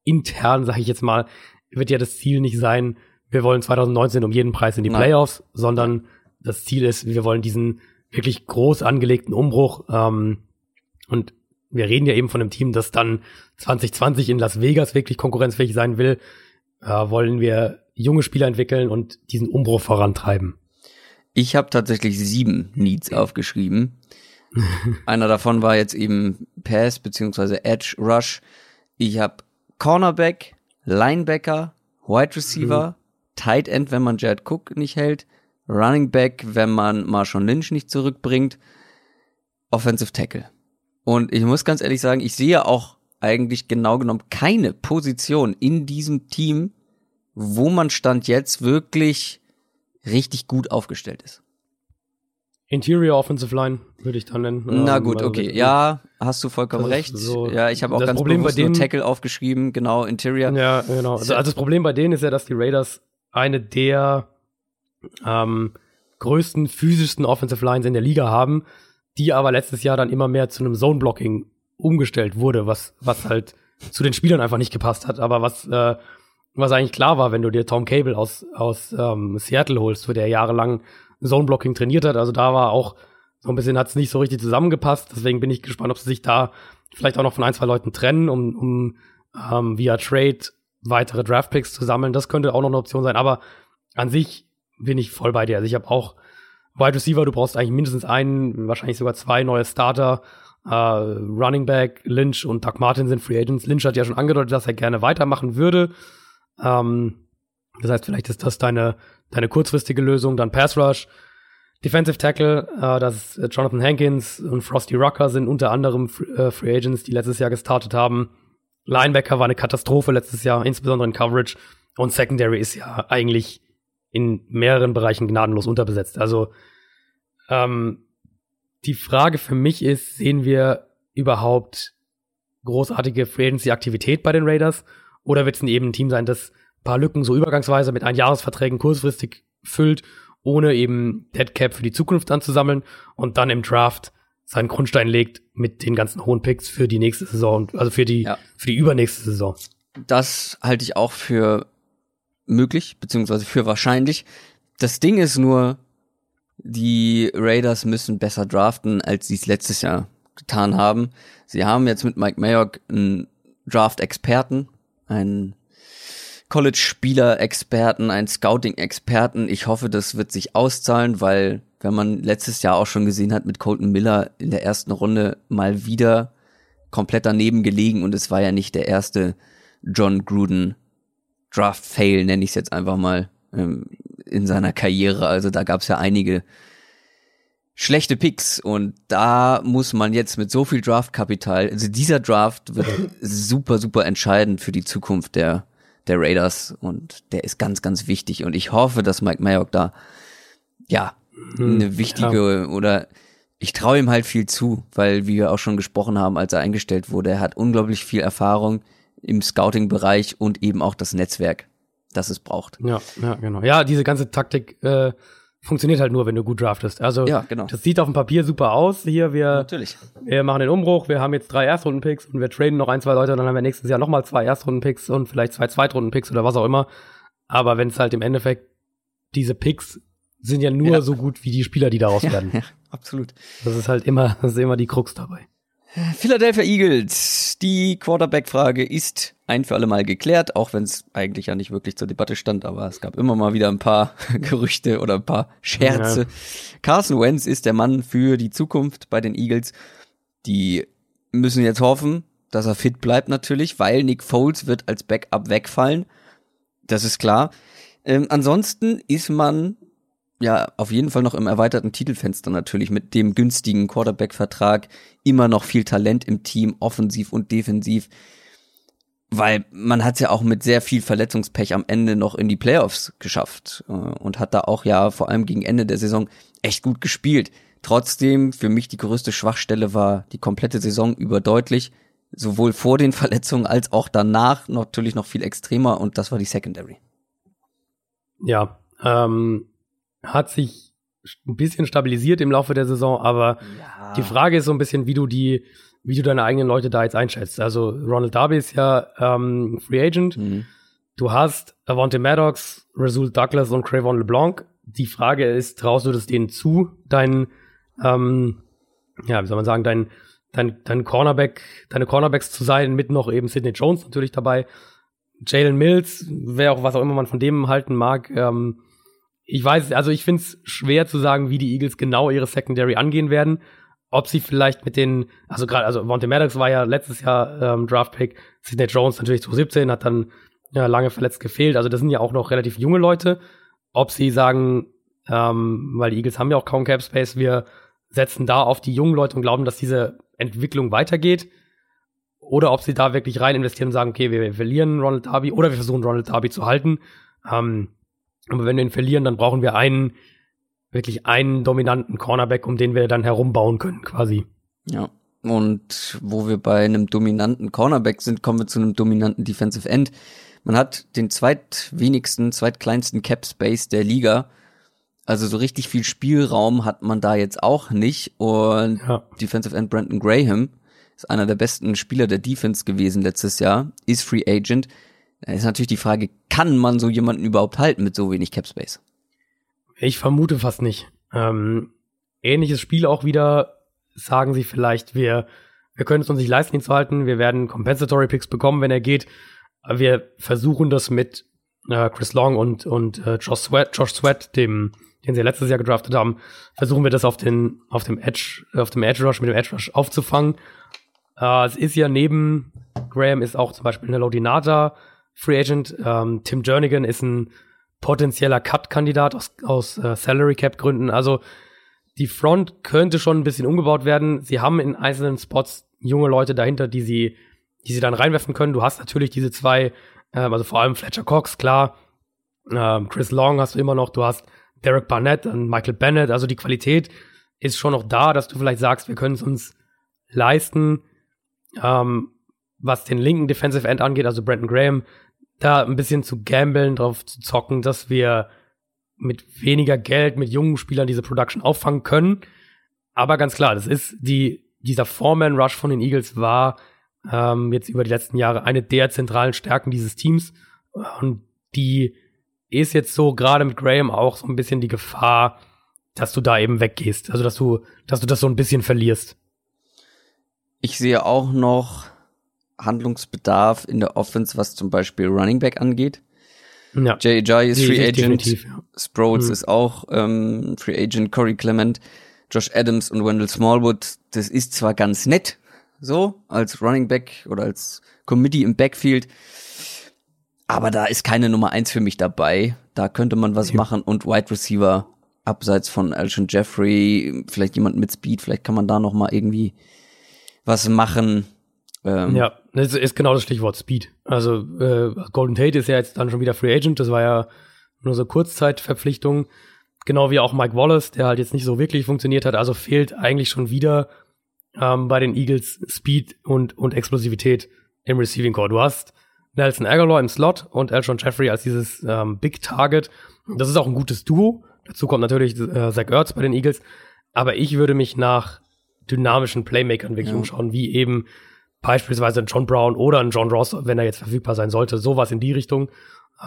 intern, sage ich jetzt mal, wird ja das Ziel nicht sein, wir wollen 2019 um jeden Preis in die Nein. Playoffs, sondern das Ziel ist, wir wollen diesen wirklich groß angelegten Umbruch ähm, und wir reden ja eben von einem Team, das dann 2020 in Las Vegas wirklich konkurrenzfähig sein will, äh, wollen wir junge Spieler entwickeln und diesen Umbruch vorantreiben. Ich habe tatsächlich sieben Needs aufgeschrieben. Einer davon war jetzt eben Pass beziehungsweise Edge Rush. Ich habe Cornerback, Linebacker, Wide Receiver, mhm. Tight End, wenn man Jared Cook nicht hält, Running Back, wenn man Marshawn Lynch nicht zurückbringt, Offensive Tackle. Und ich muss ganz ehrlich sagen, ich sehe auch eigentlich genau genommen keine Position in diesem Team, wo man Stand jetzt wirklich richtig gut aufgestellt ist. Interior Offensive Line würde ich dann nennen. Na ähm, gut, okay. Ja, hast du vollkommen recht. So ja, ich habe auch ganz Problem bewusst bei denen, nur Tackle aufgeschrieben, genau, Interior. Ja, genau. Also, also das Problem bei denen ist ja, dass die Raiders eine der ähm, größten, physischsten Offensive Lines in der Liga haben, die aber letztes Jahr dann immer mehr zu einem Zone-Blocking umgestellt wurde, was, was halt zu den Spielern einfach nicht gepasst hat, aber was, äh, was eigentlich klar war, wenn du dir Tom Cable aus, aus ähm, Seattle holst, wo der jahrelang Zone-Blocking trainiert hat. Also da war auch so ein bisschen hat es nicht so richtig zusammengepasst. Deswegen bin ich gespannt, ob sie sich da vielleicht auch noch von ein, zwei Leuten trennen, um, um ähm, via Trade weitere Draftpicks zu sammeln. Das könnte auch noch eine Option sein. Aber an sich bin ich voll bei dir. Also ich habe auch Wide Receiver, du brauchst eigentlich mindestens einen, wahrscheinlich sogar zwei neue Starter. Uh, Running Back, Lynch und Doug Martin sind Free Agents. Lynch hat ja schon angedeutet, dass er gerne weitermachen würde. Ähm, das heißt, vielleicht ist das deine, deine kurzfristige Lösung. Dann Pass Rush, Defensive Tackle, äh, das ist Jonathan Hankins und Frosty Rucker sind unter anderem äh, Free Agents, die letztes Jahr gestartet haben. Linebacker war eine Katastrophe letztes Jahr, insbesondere in Coverage. Und Secondary ist ja eigentlich in mehreren Bereichen gnadenlos unterbesetzt. Also ähm, die Frage für mich ist, sehen wir überhaupt großartige Free Agency-Aktivität bei den Raiders? Oder wird es eben ein Team sein, das paar Lücken so übergangsweise mit Einjahresverträgen kurzfristig füllt, ohne eben Deadcap für die Zukunft anzusammeln und dann im Draft seinen Grundstein legt mit den ganzen hohen Picks für die nächste Saison, also für die, ja. für die übernächste Saison. Das halte ich auch für möglich, beziehungsweise für wahrscheinlich. Das Ding ist nur, die Raiders müssen besser draften, als sie es letztes Jahr getan haben. Sie haben jetzt mit Mike Mayock einen Draft-Experten, einen College-Spieler-Experten, einen Scouting-Experten. Ich hoffe, das wird sich auszahlen, weil wenn man letztes Jahr auch schon gesehen hat mit Colton Miller in der ersten Runde mal wieder komplett daneben gelegen und es war ja nicht der erste John Gruden Draft-Fail, nenne ich es jetzt einfach mal, ähm, in seiner Karriere. Also da gab es ja einige schlechte Picks und da muss man jetzt mit so viel Draftkapital, also dieser Draft wird super, super entscheidend für die Zukunft der der Raiders und der ist ganz, ganz wichtig und ich hoffe, dass Mike Mayock da ja hm, eine wichtige ja. oder ich traue ihm halt viel zu, weil wie wir auch schon gesprochen haben, als er eingestellt wurde, er hat unglaublich viel Erfahrung im Scouting-Bereich und eben auch das Netzwerk, das es braucht. Ja, ja, genau. Ja, diese ganze Taktik äh, funktioniert halt nur, wenn du gut draftest. Also ja, genau. das sieht auf dem Papier super aus. Hier, wir, Natürlich. wir machen den Umbruch, wir haben jetzt drei Erstrunden-Picks und wir traden noch ein, zwei Leute und dann haben wir nächstes Jahr nochmal zwei Erstrunden-Picks und vielleicht zwei Zweitrunden-Picks oder was auch immer. Aber wenn es halt im Endeffekt diese Picks sind ja nur ja. so gut wie die Spieler, die daraus ja, werden. Ja, absolut. Das ist halt immer, das ist immer die Krux dabei. Philadelphia Eagles. Die Quarterback-Frage ist ein für alle Mal geklärt, auch wenn es eigentlich ja nicht wirklich zur Debatte stand, aber es gab immer mal wieder ein paar Gerüchte oder ein paar Scherze. Ja. Carson Wentz ist der Mann für die Zukunft bei den Eagles. Die müssen jetzt hoffen, dass er fit bleibt natürlich, weil Nick Foles wird als Backup wegfallen. Das ist klar. Ähm, ansonsten ist man ja auf jeden Fall noch im erweiterten Titelfenster natürlich mit dem günstigen Quarterback-Vertrag immer noch viel Talent im Team, offensiv und defensiv. Weil man hat ja auch mit sehr viel Verletzungspech am Ende noch in die Playoffs geschafft äh, und hat da auch ja vor allem gegen Ende der Saison echt gut gespielt. Trotzdem, für mich die größte Schwachstelle war die komplette Saison über deutlich, sowohl vor den Verletzungen als auch danach natürlich noch viel extremer und das war die Secondary. Ja, ähm, hat sich ein bisschen stabilisiert im Laufe der Saison, aber ja. die Frage ist so ein bisschen, wie du die, wie du deine eigenen Leute da jetzt einschätzt. Also Ronald Darby ist ja ähm, Free Agent. Mhm. Du hast Avante Maddox, Rasul Douglas und Cravon LeBlanc. Die Frage ist, traust du das denen zu, deinen, ähm, ja, wie soll man sagen, dein, dein, dein Cornerback, deine Cornerbacks zu sein, mit noch eben Sidney Jones natürlich dabei. Jalen Mills, wer auch was auch immer man von dem halten mag, ähm, ich weiß, also ich finde es schwer zu sagen, wie die Eagles genau ihre Secondary angehen werden. Ob sie vielleicht mit den, also gerade, also Monte Maddox war ja letztes Jahr ähm, Draft-Pick, Sidney Jones natürlich 2017, hat dann ja, lange verletzt gefehlt. Also das sind ja auch noch relativ junge Leute. Ob sie sagen, ähm, weil die Eagles haben ja auch kaum Cap Space, wir setzen da auf die jungen Leute und glauben, dass diese Entwicklung weitergeht. oder ob sie da wirklich rein investieren und sagen, okay, wir, wir verlieren Ronald Darby oder wir versuchen Ronald Darby zu halten. Ähm, aber wenn wir ihn verlieren, dann brauchen wir einen, wirklich einen dominanten Cornerback, um den wir dann herumbauen können, quasi. Ja. Und wo wir bei einem dominanten Cornerback sind, kommen wir zu einem dominanten Defensive End. Man hat den zweitwenigsten, zweitkleinsten Cap Space der Liga. Also so richtig viel Spielraum hat man da jetzt auch nicht. Und ja. Defensive End Brandon Graham ist einer der besten Spieler der Defense gewesen letztes Jahr, ist Free Agent. Ist natürlich die Frage, kann man so jemanden überhaupt halten mit so wenig Cap Space? Ich vermute fast nicht. Ähm, ähnliches Spiel auch wieder, sagen sie vielleicht, wir, wir können es uns nicht leisten, ihn zu halten. Wir werden Compensatory Picks bekommen, wenn er geht. Wir versuchen das mit äh, Chris Long und, und äh, Josh Sweat, Josh Sweat, dem den sie letztes Jahr gedraftet haben, versuchen wir das auf den, auf dem Edge, auf dem Edge Rush mit dem Edge Rush aufzufangen. Äh, es ist ja neben Graham ist auch zum Beispiel eine Lodinata Free Agent. Ähm, Tim Jernigan ist ein potenzieller Cut-Kandidat aus, aus äh, Salary Cap Gründen. Also die Front könnte schon ein bisschen umgebaut werden. Sie haben in einzelnen Spots junge Leute dahinter, die sie, die sie dann reinwerfen können. Du hast natürlich diese zwei, ähm, also vor allem Fletcher Cox, klar. Ähm, Chris Long hast du immer noch. Du hast Derek Barnett und Michael Bennett. Also die Qualität ist schon noch da, dass du vielleicht sagst, wir können es uns leisten, ähm, was den linken Defensive End angeht, also Brandon Graham, da ein bisschen zu gambeln, drauf zu zocken, dass wir mit weniger Geld, mit jungen Spielern diese Production auffangen können. Aber ganz klar, das ist die, dieser Foreman-Rush von den Eagles war ähm, jetzt über die letzten Jahre eine der zentralen Stärken dieses Teams. Und die ist jetzt so gerade mit Graham auch so ein bisschen die Gefahr, dass du da eben weggehst. Also dass du, dass du das so ein bisschen verlierst. Ich sehe auch noch Handlungsbedarf in der Offense, was zum Beispiel Running Back angeht. Ja. J.J. ist Free Agent. Ja. Sproles mhm. ist auch ähm, Free Agent. Corey Clement, Josh Adams und Wendell Smallwood. Das ist zwar ganz nett, so als Running Back oder als Committee im Backfield, aber da ist keine Nummer eins für mich dabei. Da könnte man was ja. machen und Wide Receiver abseits von Alshon Jeffrey, vielleicht jemand mit Speed, vielleicht kann man da noch mal irgendwie was machen. Ähm, ja, das ist genau das Stichwort Speed. Also äh, Golden Tate ist ja jetzt dann schon wieder Free Agent, das war ja nur so Kurzzeitverpflichtung. Genau wie auch Mike Wallace, der halt jetzt nicht so wirklich funktioniert hat. Also fehlt eigentlich schon wieder ähm, bei den Eagles Speed und, und Explosivität im Receiving Core. Du hast Nelson Aguilar im Slot und Elshon Jeffrey als dieses ähm, Big Target. Das ist auch ein gutes Duo. Dazu kommt natürlich äh, Zach Ertz bei den Eagles. Aber ich würde mich nach dynamischen Playmakern wirklich ja. umschauen, wie eben beispielsweise ein John Brown oder ein John Ross, wenn er jetzt verfügbar sein sollte. Sowas in die Richtung.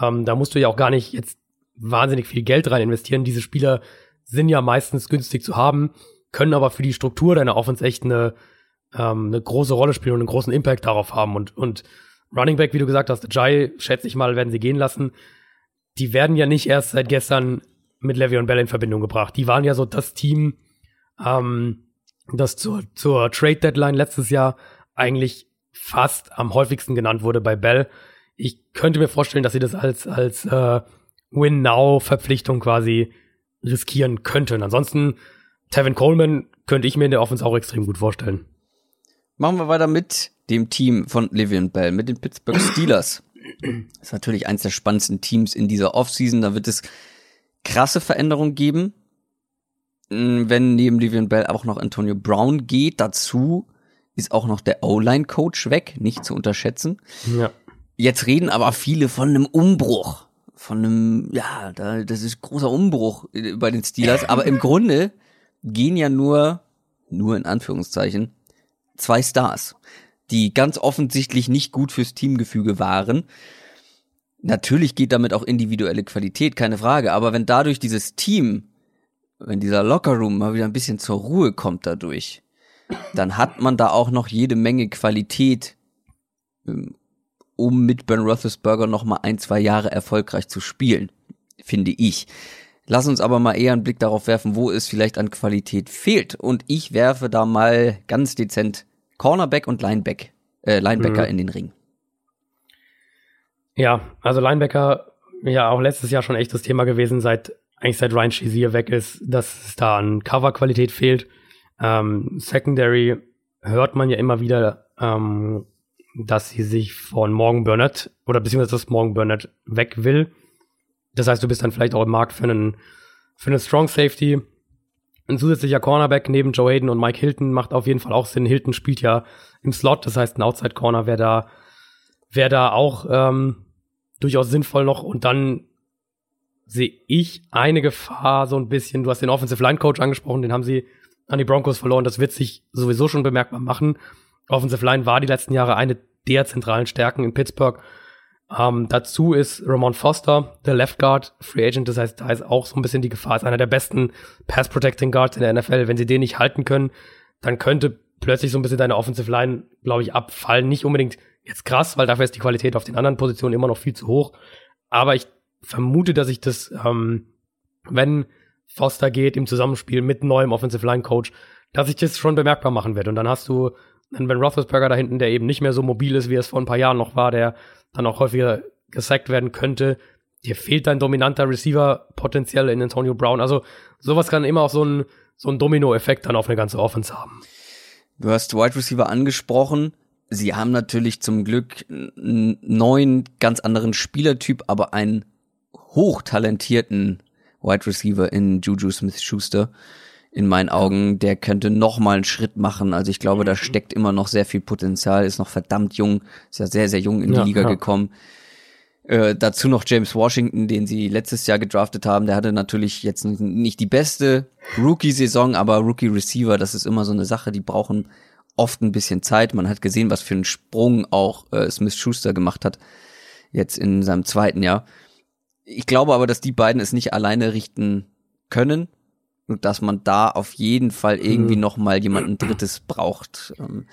Ähm, da musst du ja auch gar nicht jetzt wahnsinnig viel Geld rein investieren. Diese Spieler sind ja meistens günstig zu haben, können aber für die Struktur deiner Offense echt eine, ähm, eine große Rolle spielen und einen großen Impact darauf haben. Und, und Running Back, wie du gesagt hast, Jai, schätze ich mal, werden sie gehen lassen. Die werden ja nicht erst seit gestern mit Le'Veon Bell in Verbindung gebracht. Die waren ja so das Team, ähm, das zur, zur Trade Deadline letztes Jahr eigentlich fast am häufigsten genannt wurde bei Bell. Ich könnte mir vorstellen, dass sie das als, als äh, Win-Now-Verpflichtung quasi riskieren könnten. Ansonsten, Tevin Coleman könnte ich mir in der Offense auch extrem gut vorstellen. Machen wir weiter mit dem Team von Livian Bell, mit den Pittsburgh Steelers. Das ist natürlich eins der spannendsten Teams in dieser Offseason. Da wird es krasse Veränderungen geben. Wenn neben Livian Bell auch noch Antonio Brown geht, dazu ist auch noch der O-Line-Coach weg, nicht zu unterschätzen. Ja. Jetzt reden aber viele von einem Umbruch. Von einem, ja, da, das ist großer Umbruch bei den Steelers. Aber im Grunde gehen ja nur, nur in Anführungszeichen, zwei Stars die ganz offensichtlich nicht gut fürs Teamgefüge waren. Natürlich geht damit auch individuelle Qualität, keine Frage, aber wenn dadurch dieses Team, wenn dieser Lockerroom mal wieder ein bisschen zur Ruhe kommt dadurch, dann hat man da auch noch jede Menge Qualität, ähm, um mit Ben Roethlisberger noch mal ein, zwei Jahre erfolgreich zu spielen, finde ich. Lass uns aber mal eher einen Blick darauf werfen, wo es vielleicht an Qualität fehlt. Und ich werfe da mal ganz dezent Cornerback und Lineback, äh, Linebacker mhm. in den Ring. Ja, also Linebacker, ja auch letztes Jahr schon echt das Thema gewesen, seit eigentlich seit Ryan Shazier weg ist, dass es da an Coverqualität fehlt. Ähm, Secondary hört man ja immer wieder, ähm, dass sie sich von Morgan Burnett oder beziehungsweise dass Morgan Burnett weg will. Das heißt, du bist dann vielleicht auch im Markt für einen, für einen Strong Safety. Ein zusätzlicher Cornerback neben Joe Hayden und Mike Hilton macht auf jeden Fall auch Sinn. Hilton spielt ja im Slot, das heißt, ein Outside Corner wäre da, wäre da auch ähm, durchaus sinnvoll noch. Und dann sehe ich eine Gefahr so ein bisschen. Du hast den Offensive Line Coach angesprochen, den haben sie an die Broncos verloren. Das wird sich sowieso schon bemerkbar machen. Offensive Line war die letzten Jahre eine der zentralen Stärken in Pittsburgh. Ähm, dazu ist Ramon Foster, der Left Guard, Free Agent. Das heißt, da ist auch so ein bisschen die Gefahr, ist einer der besten Pass Protecting Guards in der NFL. Wenn sie den nicht halten können, dann könnte plötzlich so ein bisschen deine Offensive Line, glaube ich, abfallen. Nicht unbedingt jetzt krass, weil dafür ist die Qualität auf den anderen Positionen immer noch viel zu hoch. Aber ich vermute, dass ich das, ähm, wenn Foster geht im Zusammenspiel mit neuem Offensive Line Coach, dass ich das schon bemerkbar machen werde. Und dann hast du einen Ben Roethlisberger da hinten, der eben nicht mehr so mobil ist, wie es vor ein paar Jahren noch war, der dann auch häufiger gesackt werden könnte. Dir fehlt dein dominanter Receiver potenziell in Antonio Brown. Also sowas kann immer auch so ein, so ein Domino-Effekt dann auf eine ganze Offense haben. Du hast Wide Receiver angesprochen. Sie haben natürlich zum Glück einen neuen, ganz anderen Spielertyp, aber einen hochtalentierten Wide Receiver in Juju Smith-Schuster in meinen Augen, der könnte noch mal einen Schritt machen. Also ich glaube, da steckt immer noch sehr viel Potenzial, ist noch verdammt jung, ist ja sehr, sehr jung in die ja, Liga ja. gekommen. Äh, dazu noch James Washington, den sie letztes Jahr gedraftet haben. Der hatte natürlich jetzt nicht die beste Rookie-Saison, aber Rookie-Receiver, das ist immer so eine Sache, die brauchen oft ein bisschen Zeit. Man hat gesehen, was für einen Sprung auch äh, Smith Schuster gemacht hat, jetzt in seinem zweiten Jahr. Ich glaube aber, dass die beiden es nicht alleine richten können und dass man da auf jeden Fall irgendwie mhm. noch mal jemanden Drittes braucht. Ähm,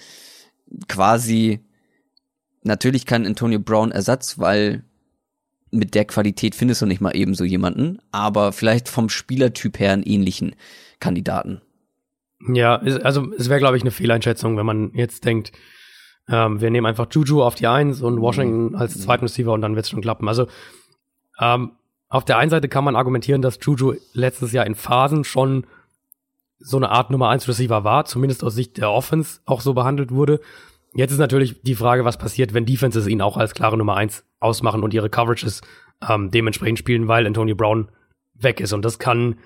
quasi natürlich kann Antonio Brown Ersatz, weil mit der Qualität findest du nicht mal eben so jemanden, aber vielleicht vom Spielertyp her einen ähnlichen Kandidaten. Ja, also es wäre, glaube ich, eine Fehleinschätzung, wenn man jetzt denkt, ähm, wir nehmen einfach Juju auf die Eins und Washington als zweiten Receiver und dann wird es schon klappen. Also ähm, auf der einen Seite kann man argumentieren, dass Juju letztes Jahr in Phasen schon so eine Art Nummer 1 Receiver war, zumindest aus Sicht der Offense auch so behandelt wurde. Jetzt ist natürlich die Frage, was passiert, wenn Defenses ihn auch als klare Nummer 1 ausmachen und ihre Coverages ähm, dementsprechend spielen, weil Antonio Brown weg ist. Und das kann,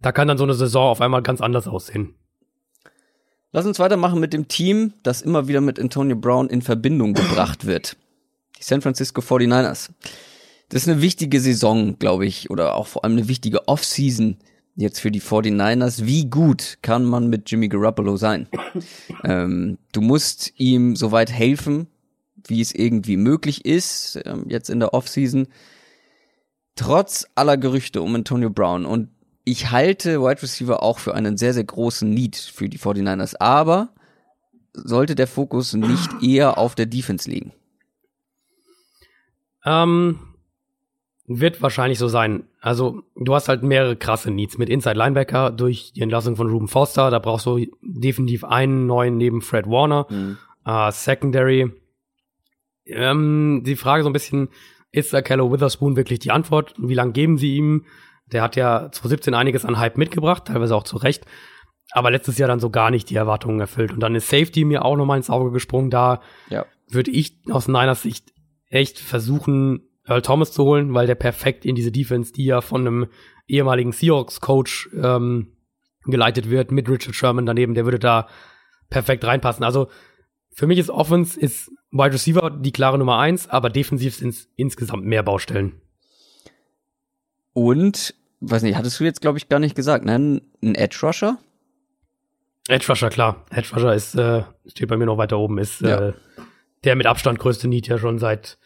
da kann dann so eine Saison auf einmal ganz anders aussehen. Lass uns weitermachen mit dem Team, das immer wieder mit Antonio Brown in Verbindung gebracht wird. Die San Francisco 49ers das ist eine wichtige Saison, glaube ich, oder auch vor allem eine wichtige Offseason jetzt für die 49ers. Wie gut kann man mit Jimmy Garoppolo sein? ähm, du musst ihm soweit helfen, wie es irgendwie möglich ist, ähm, jetzt in der Offseason. Trotz aller Gerüchte um Antonio Brown und ich halte Wide Receiver auch für einen sehr, sehr großen Need für die 49ers, aber sollte der Fokus nicht eher auf der Defense liegen? Ähm, wird wahrscheinlich so sein. Also, du hast halt mehrere krasse Needs mit Inside Linebacker durch die Entlassung von Ruben Foster. Da brauchst du definitiv einen neuen neben Fred Warner. Mhm. Uh, Secondary. Ähm, die Frage so ein bisschen, ist da Kello Witherspoon wirklich die Antwort? Wie lange geben sie ihm? Der hat ja 2017 einiges an Hype mitgebracht, teilweise auch zu Recht. Aber letztes Jahr dann so gar nicht die Erwartungen erfüllt. Und dann ist Safety mir auch nochmal ins Auge gesprungen. Da ja. würde ich aus Niners Sicht echt versuchen, Earl Thomas zu holen, weil der perfekt in diese Defense, die ja von einem ehemaligen Seahawks-Coach ähm, geleitet wird, mit Richard Sherman daneben, der würde da perfekt reinpassen. Also für mich ist Offense, ist Wide Receiver die klare Nummer eins, aber defensiv sind es insgesamt mehr Baustellen. Und, weiß nicht, hattest du jetzt, glaube ich, gar nicht gesagt, ne? Ein Edge Rusher? Edge Rusher, klar. Edge Rusher ist, äh, steht bei mir noch weiter oben, ist ja. äh, der mit Abstand größte Need ja schon seit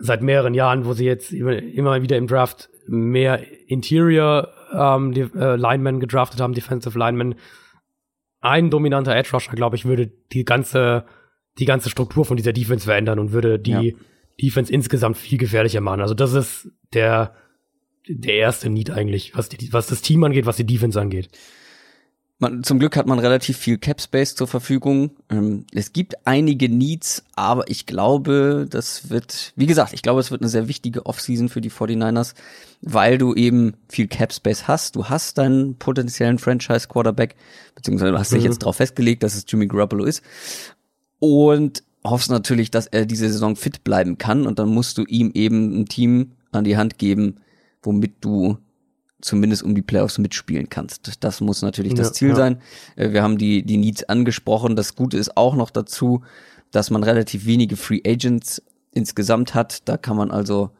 seit mehreren Jahren, wo sie jetzt immer wieder im Draft mehr Interior ähm, die, äh, Linemen gedraftet haben, Defensive Linemen. Ein dominanter Edge Rusher, glaube ich, würde die ganze die ganze Struktur von dieser Defense verändern und würde die ja. Defense insgesamt viel gefährlicher machen. Also das ist der der erste Need eigentlich, was die, was das Team angeht, was die Defense angeht man, zum Glück hat man relativ viel Cap Space zur Verfügung. Ähm, es gibt einige Needs, aber ich glaube, das wird, wie gesagt, ich glaube, es wird eine sehr wichtige Offseason für die 49ers, weil du eben viel Cap Space hast. Du hast deinen potenziellen Franchise Quarterback, beziehungsweise du hast dich mhm. jetzt darauf festgelegt, dass es Jimmy Garoppolo ist. Und hoffst natürlich, dass er diese Saison fit bleiben kann und dann musst du ihm eben ein Team an die Hand geben, womit du zumindest um die Playoffs mitspielen kannst. Das muss natürlich das Ziel ja. sein. Äh, wir haben die, die Needs angesprochen. Das Gute ist auch noch dazu, dass man relativ wenige Free Agents insgesamt hat. Da kann man also,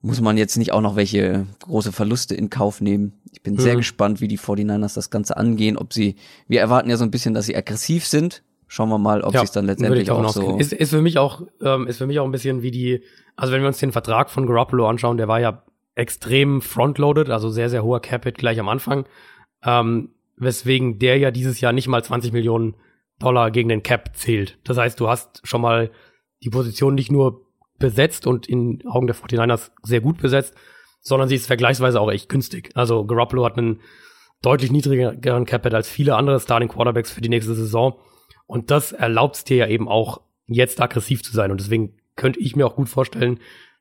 muss man jetzt nicht auch noch welche große Verluste in Kauf nehmen. Ich bin mhm. sehr gespannt, wie die 49ers das Ganze angehen, ob sie, wir erwarten ja so ein bisschen, dass sie aggressiv sind. Schauen wir mal, ob ja, sie es dann letztendlich auch, auch so. Ist, ist für mich auch, ähm, ist für mich auch ein bisschen wie die, also wenn wir uns den Vertrag von Garoppolo anschauen, der war ja extrem frontloaded, also sehr, sehr hoher Capit gleich am Anfang. Ähm, weswegen der ja dieses Jahr nicht mal 20 Millionen Dollar gegen den Cap zählt. Das heißt, du hast schon mal die Position nicht nur besetzt und in Augen der 49ers sehr gut besetzt, sondern sie ist vergleichsweise auch echt günstig. Also Garoppolo hat einen deutlich niedrigeren Capit als viele andere Starting Quarterbacks für die nächste Saison. Und das erlaubt es dir ja eben auch, jetzt aggressiv zu sein. Und deswegen könnte ich mir auch gut vorstellen,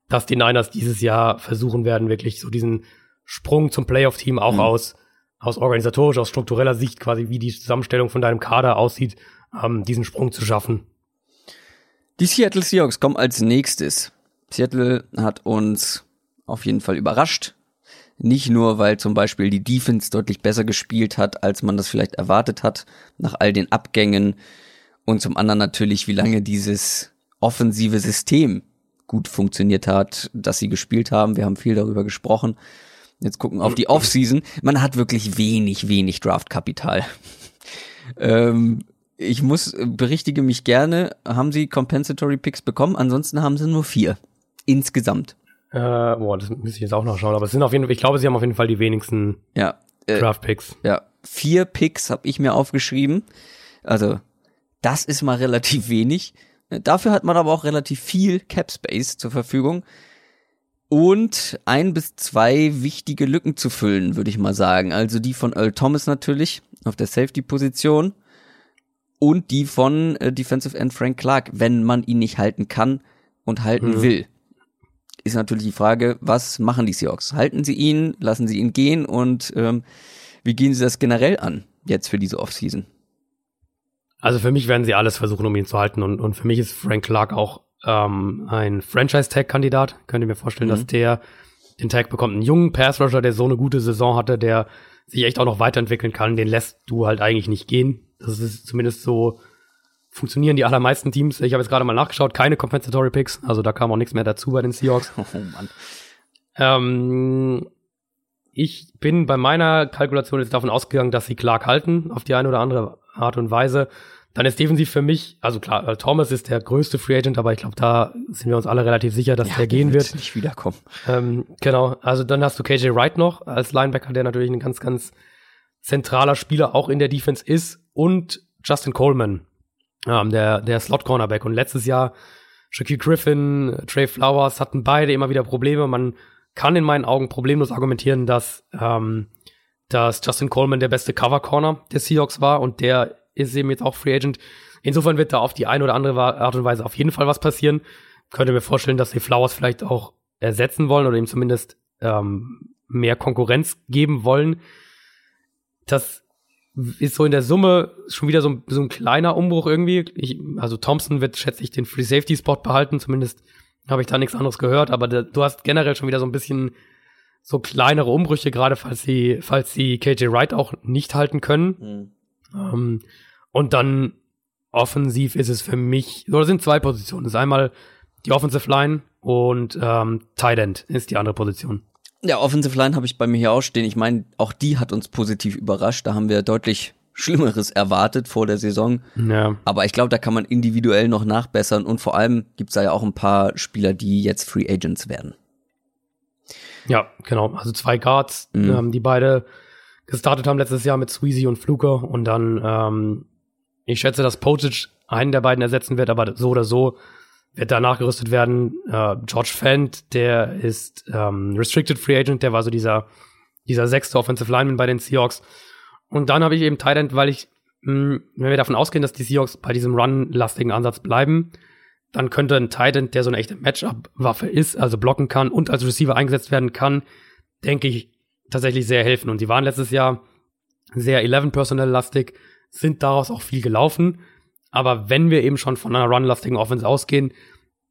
dass die Niners dieses Jahr versuchen werden, wirklich so diesen Sprung zum Playoff-Team auch mhm. aus aus organisatorischer, aus struktureller Sicht quasi, wie die Zusammenstellung von deinem Kader aussieht, ähm, diesen Sprung zu schaffen. Die Seattle Seahawks kommen als nächstes. Seattle hat uns auf jeden Fall überrascht. Nicht nur, weil zum Beispiel die Defense deutlich besser gespielt hat, als man das vielleicht erwartet hat, nach all den Abgängen. Und zum anderen natürlich, wie lange dieses offensive System gut funktioniert hat, dass sie gespielt haben. Wir haben viel darüber gesprochen. Jetzt gucken auf die Offseason. Man hat wirklich wenig, wenig Draftkapital. ähm, ich muss, berichtige mich gerne, haben sie Compensatory Picks bekommen? Ansonsten haben sie nur vier. Insgesamt. Äh, boah, das muss ich jetzt auch noch schauen. Aber es sind auf jeden Fall, ich glaube, sie haben auf jeden Fall die wenigsten ja, äh, Draft Picks. Ja, vier Picks habe ich mir aufgeschrieben. Also, das ist mal relativ wenig. Dafür hat man aber auch relativ viel Cap Space zur Verfügung und ein bis zwei wichtige Lücken zu füllen, würde ich mal sagen. Also die von Earl Thomas natürlich auf der Safety-Position und die von äh, Defensive End Frank Clark, wenn man ihn nicht halten kann und halten mhm. will. Ist natürlich die Frage, was machen die Seahawks? Halten sie ihn, lassen sie ihn gehen und ähm, wie gehen sie das generell an jetzt für diese Offseason? Also für mich werden sie alles versuchen, um ihn zu halten und, und für mich ist Frank Clark auch ähm, ein Franchise-Tag-Kandidat. Könnt ihr mir vorstellen, mhm. dass der den Tag bekommt. Einen jungen Pass-Rusher, der so eine gute Saison hatte, der sich echt auch noch weiterentwickeln kann, den lässt du halt eigentlich nicht gehen. Das ist zumindest so, funktionieren die allermeisten Teams. Ich habe jetzt gerade mal nachgeschaut, keine Compensatory Picks, also da kam auch nichts mehr dazu bei den Seahawks. Oh Mann. Ähm, ich bin bei meiner Kalkulation jetzt davon ausgegangen, dass sie Clark halten, auf die eine oder andere Art und Weise. Dann ist defensiv für mich, also klar, äh, Thomas ist der größte Free Agent, aber ich glaube, da sind wir uns alle relativ sicher, dass ja, der gehen wird. nicht wiederkommen. Ähm, genau, also dann hast du KJ Wright noch als Linebacker, der natürlich ein ganz, ganz zentraler Spieler auch in der Defense ist und Justin Coleman, ähm, der, der Slot-Cornerback. Und letztes Jahr Shaquille Griffin, Trey Flowers hatten beide immer wieder Probleme. Man kann in meinen Augen problemlos argumentieren, dass, ähm, dass Justin Coleman der beste Cover-Corner der Seahawks war und der ist eben jetzt auch Free Agent. Insofern wird da auf die eine oder andere Art und Weise auf jeden Fall was passieren. Könnte mir vorstellen, dass die Flowers vielleicht auch ersetzen wollen oder ihm zumindest ähm, mehr Konkurrenz geben wollen. Das ist so in der Summe schon wieder so ein, so ein kleiner Umbruch irgendwie. Ich, also Thompson wird, schätze ich, den Free Safety Spot behalten. Zumindest habe ich da nichts anderes gehört. Aber der, du hast generell schon wieder so ein bisschen so kleinere Umbrüche, gerade falls sie, falls sie KJ Wright auch nicht halten können. Mhm. Ähm, und dann offensiv ist es für mich, oder sind zwei Positionen. Das ist einmal die Offensive Line und ähm, Tight End ist die andere Position. Ja, Offensive Line habe ich bei mir hier auch stehen. Ich meine, auch die hat uns positiv überrascht. Da haben wir deutlich Schlimmeres erwartet vor der Saison. Ja. Aber ich glaube, da kann man individuell noch nachbessern und vor allem gibt's da ja auch ein paar Spieler, die jetzt Free Agents werden. Ja, genau. Also zwei Guards, mhm. ähm, die beide gestartet haben letztes Jahr mit Sweezy und Fluke und dann ähm, ich schätze, dass Posic einen der beiden ersetzen wird, aber so oder so wird da nachgerüstet werden. Äh, George Fent, der ist ähm, Restricted Free Agent, der war so dieser, dieser sechste Offensive Lineman bei den Seahawks. Und dann habe ich eben Tight weil ich, mh, wenn wir davon ausgehen, dass die Seahawks bei diesem run-lastigen Ansatz bleiben, dann könnte ein Tight der so eine echte Matchup-Waffe ist, also blocken kann und als Receiver eingesetzt werden kann, denke ich, tatsächlich sehr helfen. Und die waren letztes Jahr sehr 11-Personnel-lastig, sind daraus auch viel gelaufen. Aber wenn wir eben schon von einer runlastigen Offense ausgehen,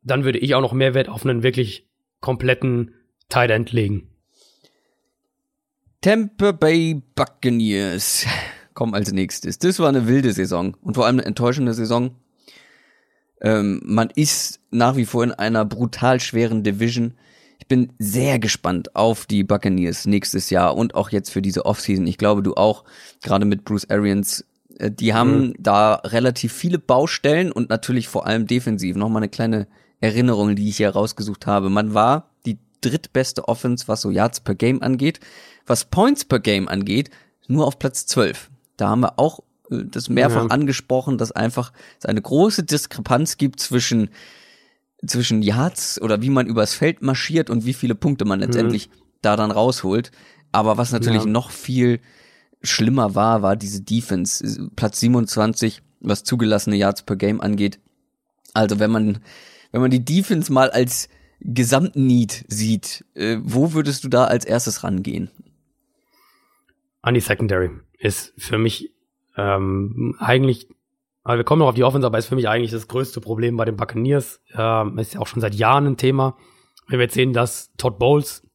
dann würde ich auch noch mehr Wert auf einen wirklich kompletten Tight End legen. Tampa Bay Buccaneers kommen als nächstes. Das war eine wilde Saison und vor allem eine enttäuschende Saison. Ähm, man ist nach wie vor in einer brutal schweren Division. Ich bin sehr gespannt auf die Buccaneers nächstes Jahr und auch jetzt für diese Offseason. Ich glaube, du auch, gerade mit Bruce Arians. Äh, die haben mhm. da relativ viele Baustellen und natürlich vor allem defensiv. Nochmal eine kleine Erinnerung, die ich hier rausgesucht habe. Man war die drittbeste Offense, was so Yards per Game angeht. Was Points per Game angeht, nur auf Platz 12. Da haben wir auch das mehrfach ja. angesprochen, dass einfach es eine große Diskrepanz gibt zwischen zwischen Yards oder wie man übers Feld marschiert und wie viele Punkte man letztendlich mhm. da dann rausholt. Aber was natürlich ja. noch viel schlimmer war, war diese Defense. Platz 27, was zugelassene Yards per Game angeht. Also wenn man, wenn man die Defense mal als Gesamtneed sieht, äh, wo würdest du da als erstes rangehen? An die Secondary ist für mich ähm, eigentlich, also wir kommen noch auf die Offense, aber ist für mich eigentlich das größte Problem bei den Buccaneers. Ähm, ist ja auch schon seit Jahren ein Thema. Wenn wir jetzt sehen, dass Todd Bowles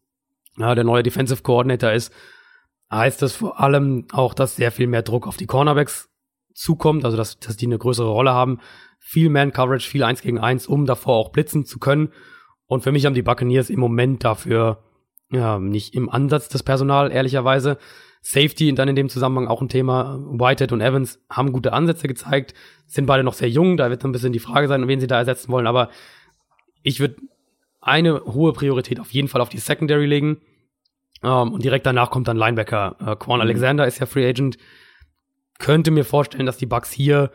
ja, der neue Defensive Coordinator ist, heißt das vor allem auch, dass sehr viel mehr Druck auf die Cornerbacks zukommt, also dass, dass die eine größere Rolle haben. Viel Man-Coverage, viel Eins gegen Eins, um davor auch blitzen zu können. Und für mich haben die Buccaneers im Moment dafür ja, nicht im Ansatz das Personal, ehrlicherweise. Safety dann in dem Zusammenhang auch ein Thema. Whitehead und Evans haben gute Ansätze gezeigt, sind beide noch sehr jung, da wird so ein bisschen die Frage sein, wen sie da ersetzen wollen, aber ich würde eine hohe Priorität auf jeden Fall auf die Secondary legen. Um, ähm, und direkt danach kommt dann Linebacker. Uh, Quan mhm. Alexander ist ja Free Agent. Könnte mir vorstellen, dass die Bucks hier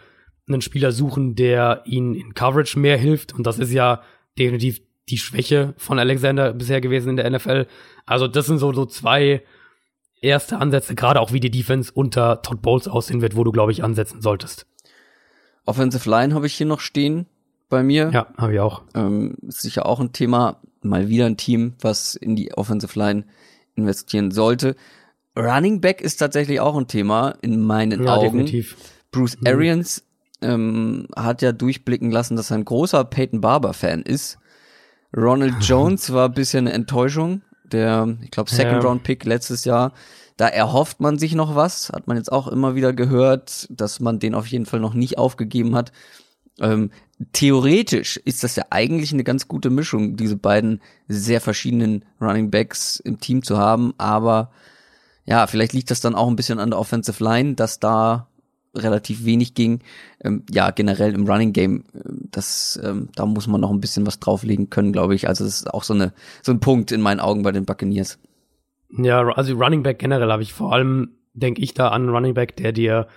einen Spieler suchen, der ihnen in Coverage mehr hilft. Und das ist ja definitiv die Schwäche von Alexander bisher gewesen in der NFL. Also das sind so, so zwei erste Ansätze, gerade auch wie die Defense unter Todd Bowles aussehen wird, wo du, glaube ich, ansetzen solltest. Offensive Line habe ich hier noch stehen bei mir. Ja, habe ich auch. Ähm, ist sicher auch ein Thema. Mal wieder ein Team, was in die Offensive Line investieren sollte. Running Back ist tatsächlich auch ein Thema in meinen ja, Augen. Definitiv. Bruce mhm. Arians ähm, hat ja durchblicken lassen, dass er ein großer Peyton Barber Fan ist. Ronald Jones war bisher eine Enttäuschung der, ich glaube, Second Round Pick letztes Jahr. Da erhofft man sich noch was, hat man jetzt auch immer wieder gehört, dass man den auf jeden Fall noch nicht aufgegeben hat. Ähm, theoretisch ist das ja eigentlich eine ganz gute Mischung, diese beiden sehr verschiedenen Running Backs im Team zu haben, aber ja, vielleicht liegt das dann auch ein bisschen an der Offensive Line, dass da relativ wenig ging. Ähm, ja, generell im Running Game, äh, das, ähm, da muss man noch ein bisschen was drauflegen können, glaube ich. Also das ist auch so eine so ein Punkt in meinen Augen bei den Buccaneers. Ja, also Running Back generell habe ich vor allem denke ich da an Running Back, der dir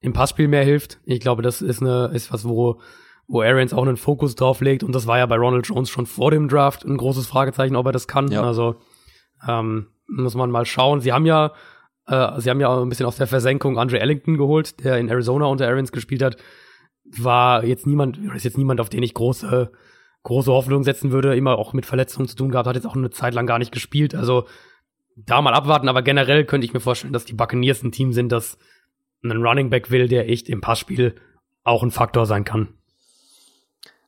im Passspiel mehr hilft. Ich glaube, das ist eine ist was, wo wo Arians auch einen Fokus drauf legt und das war ja bei Ronald Jones schon vor dem Draft ein großes Fragezeichen, ob er das kann. Ja. Also ähm, muss man mal schauen. Sie haben ja äh, sie haben ja auch ein bisschen aus der Versenkung Andre Ellington geholt, der in Arizona unter Arians gespielt hat. War jetzt niemand, ist jetzt niemand, auf den ich große, große Hoffnung setzen würde, immer auch mit Verletzungen zu tun gehabt, hat jetzt auch eine Zeit lang gar nicht gespielt. Also da mal abwarten, aber generell könnte ich mir vorstellen, dass die Buccaneers ein Team sind, das einen Running Back will, der echt im Passspiel auch ein Faktor sein kann.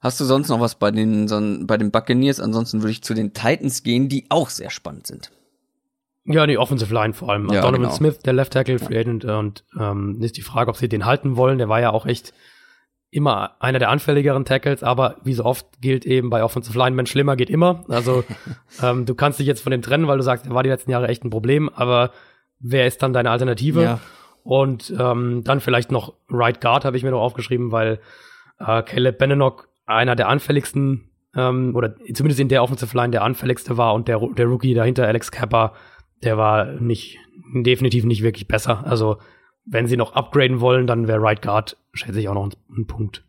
Hast du sonst noch was bei den, bei den Buccaneers? Ansonsten würde ich zu den Titans gehen, die auch sehr spannend sind. Ja, die Offensive Line vor allem. Ja, Donovan genau. Smith, der Left Tackle, Free Agent, und ähm, ist die Frage, ob sie den halten wollen. Der war ja auch echt immer einer der anfälligeren Tackles, aber wie so oft gilt eben bei Offensive Linemen, schlimmer geht immer. Also ähm, du kannst dich jetzt von dem trennen, weil du sagst, er war die letzten Jahre echt ein Problem, aber wer ist dann deine Alternative? Ja. Und ähm, dann vielleicht noch Right Guard habe ich mir noch aufgeschrieben, weil äh, Caleb Benenock einer der anfälligsten ähm, oder zumindest in der Offensive Line der anfälligste war und der, der Rookie dahinter, Alex Kappa, der war nicht, definitiv nicht wirklich besser. Also, wenn sie noch upgraden wollen, dann wäre Right Guard, schätze ich, auch noch ein, Punkt.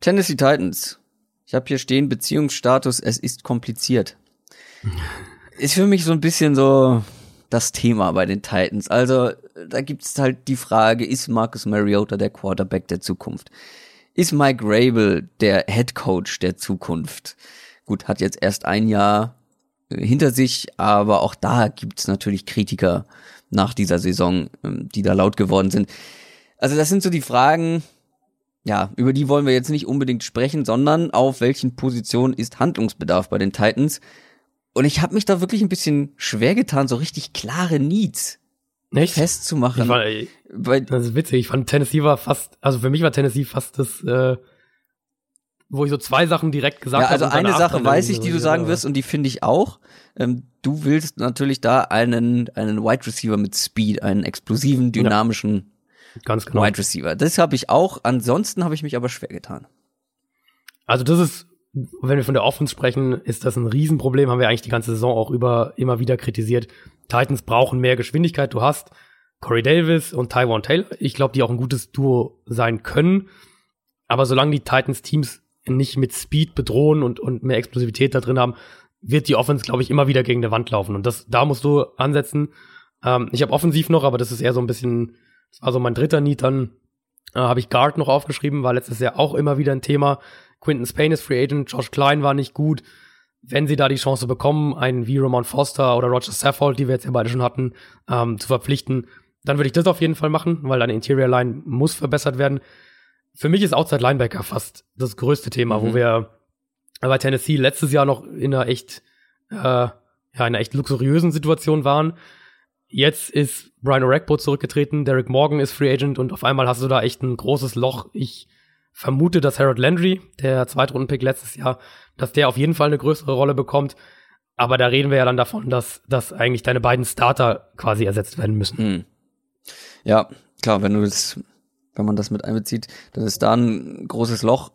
Tennessee Titans. Ich habe hier stehen, Beziehungsstatus, es ist kompliziert. ist für mich so ein bisschen so das Thema bei den Titans. Also, da gibt es halt die Frage, ist Marcus Mariota der Quarterback der Zukunft? Ist Mike Rabel der Head Coach der Zukunft? Gut, hat jetzt erst ein Jahr hinter sich, aber auch da gibt's natürlich Kritiker nach dieser Saison, ähm, die da laut geworden sind. Also das sind so die Fragen, ja, über die wollen wir jetzt nicht unbedingt sprechen, sondern auf welchen Positionen ist Handlungsbedarf bei den Titans. Und ich habe mich da wirklich ein bisschen schwer getan, so richtig klare Needs Echt? festzumachen. Ich fand, das ist witzig. Ich fand Tennessee war fast, also für mich war Tennessee fast das, äh, wo ich so zwei Sachen direkt gesagt ja, habe. also und eine Sache weiß ich, die du sagen ja. wirst und die finde ich auch. Ähm, du willst natürlich da einen, einen Wide Receiver mit Speed, einen explosiven, dynamischen Ganz genau. Wide Receiver. Das habe ich auch. Ansonsten habe ich mich aber schwer getan. Also das ist, wenn wir von der Offense sprechen, ist das ein Riesenproblem, haben wir eigentlich die ganze Saison auch über immer wieder kritisiert. Titans brauchen mehr Geschwindigkeit. Du hast Corey Davis und Tywan Taylor. Ich glaube, die auch ein gutes Duo sein können. Aber solange die Titans Teams nicht mit Speed bedrohen und, und mehr Explosivität da drin haben, wird die Offense, glaube ich, immer wieder gegen eine Wand laufen. Und das, da musst du ansetzen. Ähm, ich habe offensiv noch, aber das ist eher so ein bisschen, das war so mein dritter Need. Dann äh, habe ich Guard noch aufgeschrieben, war letztes Jahr auch immer wieder ein Thema. Quinton Spain ist Free Agent, Josh Klein war nicht gut. Wenn sie da die Chance bekommen, einen wie Ramon Foster oder Roger Saffold, die wir jetzt ja beide schon hatten, ähm, zu verpflichten, dann würde ich das auf jeden Fall machen, weil deine Interior Line muss verbessert werden. Für mich ist Outside Linebacker fast das größte Thema, Mhm. wo wir bei Tennessee letztes Jahr noch in einer echt, äh, ja, in einer echt luxuriösen Situation waren. Jetzt ist Brian Orekbo zurückgetreten, Derek Morgan ist Free Agent und auf einmal hast du da echt ein großes Loch. Ich vermute, dass Harold Landry, der Zweitrunden-Pick letztes Jahr, dass der auf jeden Fall eine größere Rolle bekommt. Aber da reden wir ja dann davon, dass, dass eigentlich deine beiden Starter quasi ersetzt werden müssen. Hm. Ja, klar, wenn du das, wenn man das mit einbezieht, dann ist da ein großes Loch.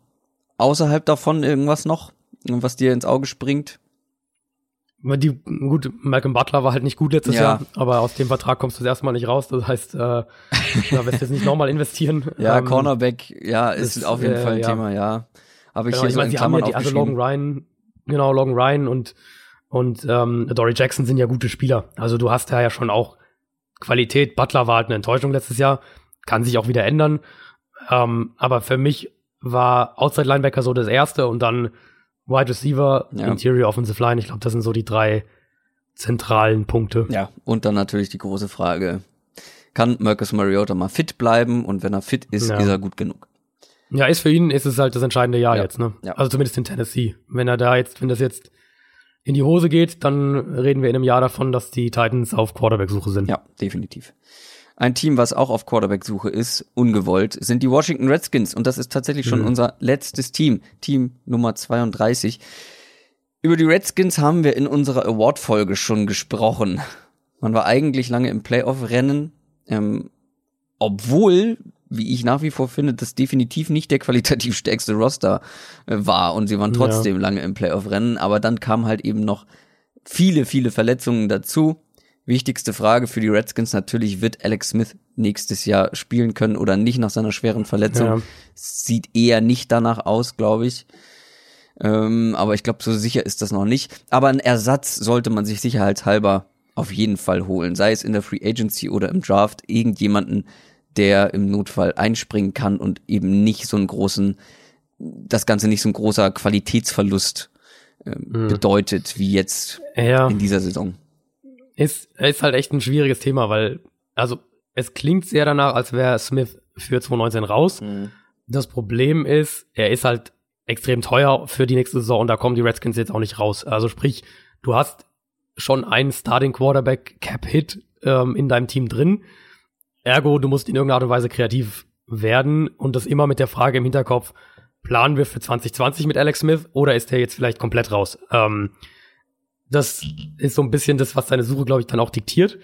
Außerhalb davon irgendwas noch, was dir ins Auge springt. Die, gut, Malcolm Butler war halt nicht gut letztes Ja. Jahr, aber aus dem Vertrag kommst du das erstmal nicht raus. Das heißt, äh, da wirst du jetzt nicht nochmal investieren. Ja, Ähm, Cornerback, ja, ist ist, auf jeden äh, Fall ein ja. Thema, ja. Aber ich Genau, hier ich so meine, in sie haben ja die, also Logan. Ryan, genau, Logan Ryan und, und ähm, Dory Jackson sind ja gute Spieler. Also du hast da ja schon auch Qualität. Butler war halt eine Enttäuschung letztes Jahr, kann sich auch wieder ändern. Ähm, aber für mich war Outside Linebacker so das erste und dann Wide Receiver, Ja. Interior Offensive Line. Ich glaube, das sind so die drei zentralen Punkte. Ja, und dann natürlich die große Frage, kann Marcus Mariota mal fit bleiben? Und wenn er fit ist, Ja. ist er gut genug. Ja, ist für ihn ist es halt das entscheidende Jahr Ja. jetzt, ne? Ja. Also zumindest in Tennessee. Wenn er da jetzt, wenn das jetzt in die Hose geht, dann reden wir in einem Jahr davon, dass die Titans auf Quarterback-Suche sind. Ja, definitiv. Ein Team, was auch auf Quarterback-Suche ist, ungewollt, sind die Washington Redskins. Und das ist tatsächlich schon Mhm. unser letztes Team, Team Nummer 32. Über die Redskins haben wir in unserer Award-Folge schon gesprochen. Man war eigentlich lange im Playoff-Rennen, ähm, obwohl, wie ich nach wie vor finde, das definitiv nicht der qualitativ stärkste Roster äh, war. Und sie waren Ja. trotzdem lange im Playoff-Rennen. Aber dann kamen halt eben noch viele, viele Verletzungen dazu. Wichtigste Frage für die Redskins natürlich, wird Alex Smith nächstes Jahr spielen können oder nicht nach seiner schweren Verletzung? Ja. Sieht eher nicht danach aus, glaube ich. Ähm, aber ich glaube, so sicher ist das noch nicht. Aber einen Ersatz sollte man sich sicherheitshalber auf jeden Fall holen. Sei es in der Free Agency oder im Draft. Irgendjemanden, der im Notfall einspringen kann und eben nicht so einen großen, das Ganze nicht so ein großer Qualitätsverlust ähm, bedeutet, wie jetzt Ja, in dieser Saison. Ist, ist halt echt ein schwieriges Thema, weil, also, es klingt sehr danach, als wäre Smith für 2019 raus. Das Problem ist, er ist halt extrem teuer für die nächste Saison und da kommen die Redskins jetzt auch nicht raus. Also sprich, du hast schon einen Starting Quarterback Cap Hit ähm, in deinem Team drin. Ergo, du musst in irgendeiner Art und Weise kreativ werden und das immer mit der Frage im Hinterkopf, planen wir für 2020 mit Alex Smith oder ist der jetzt vielleicht komplett raus? Ähm, das ist so ein bisschen das, was deine Suche, glaube ich, dann auch diktiert,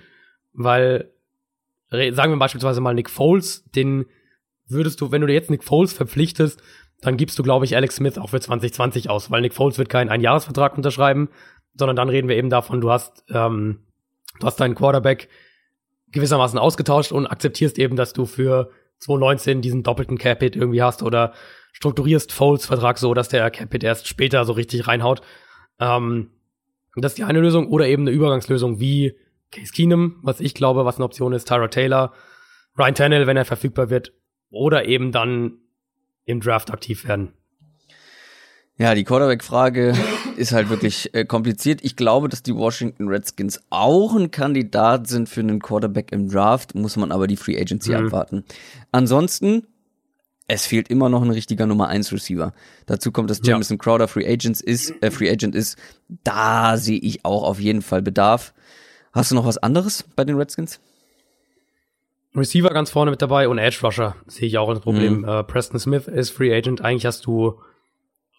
weil sagen wir beispielsweise mal Nick Foles, den würdest du, wenn du dir jetzt Nick Foles verpflichtest, dann gibst du, glaube ich, Alex Smith auch für 2020 aus, weil Nick Foles wird keinen Einjahresvertrag unterschreiben, sondern dann reden wir eben davon, du hast, ähm, du hast deinen Quarterback gewissermaßen ausgetauscht und akzeptierst eben, dass du für 2019 diesen doppelten Cap-Hit irgendwie hast oder strukturierst Foles Vertrag so, dass der Cap-Hit erst später so richtig reinhaut. Ähm, das ist die eine Lösung oder eben eine Übergangslösung wie Case Keenum, was ich glaube, was eine Option ist, Tyra Taylor, Ryan Tannehill, wenn er verfügbar wird, oder eben dann im Draft aktiv werden. Ja, die Quarterback-Frage ist halt wirklich äh, kompliziert. Ich glaube, dass die Washington Redskins auch ein Kandidat sind für einen Quarterback im Draft, muss man aber die Free Agency Mhm. abwarten. Ansonsten es fehlt immer noch ein richtiger Nummer 1 Receiver. Dazu kommt, dass Jamison ja. Crowder Free Agents ist, äh, Free Agent ist. Da sehe ich auch auf jeden Fall Bedarf. Hast du noch was anderes bei den Redskins? Receiver ganz vorne mit dabei und Edge Rusher sehe ich auch als Problem. Mhm. Äh, Preston Smith ist Free Agent. Eigentlich hast du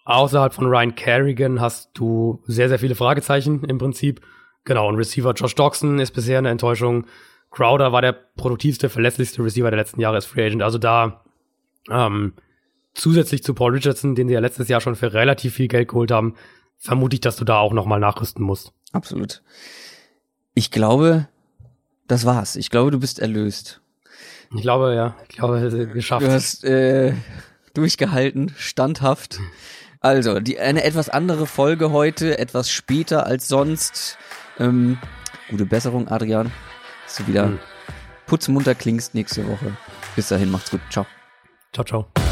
außerhalb von Ryan Kerrigan hast du sehr, sehr viele Fragezeichen im Prinzip. Genau, und Receiver Josh Doxson ist bisher eine Enttäuschung. Crowder war der produktivste, verlässlichste Receiver der letzten Jahre als Free Agent. Also da ähm, zusätzlich zu Paul Richardson, den sie ja letztes Jahr schon für relativ viel Geld geholt haben, vermute ich, dass du da auch nochmal nachrüsten musst. Absolut. Ich glaube, das war's. Ich glaube, du bist erlöst. Ich glaube, ja. Ich glaube, geschafft. Du hast äh, durchgehalten, standhaft. Also, die, eine etwas andere Folge heute, etwas später als sonst. Ähm, gute Besserung, Adrian. Dass du wieder hm. putzmunter klingst nächste Woche. Bis dahin, macht's gut. Ciao. Ciao, ciao.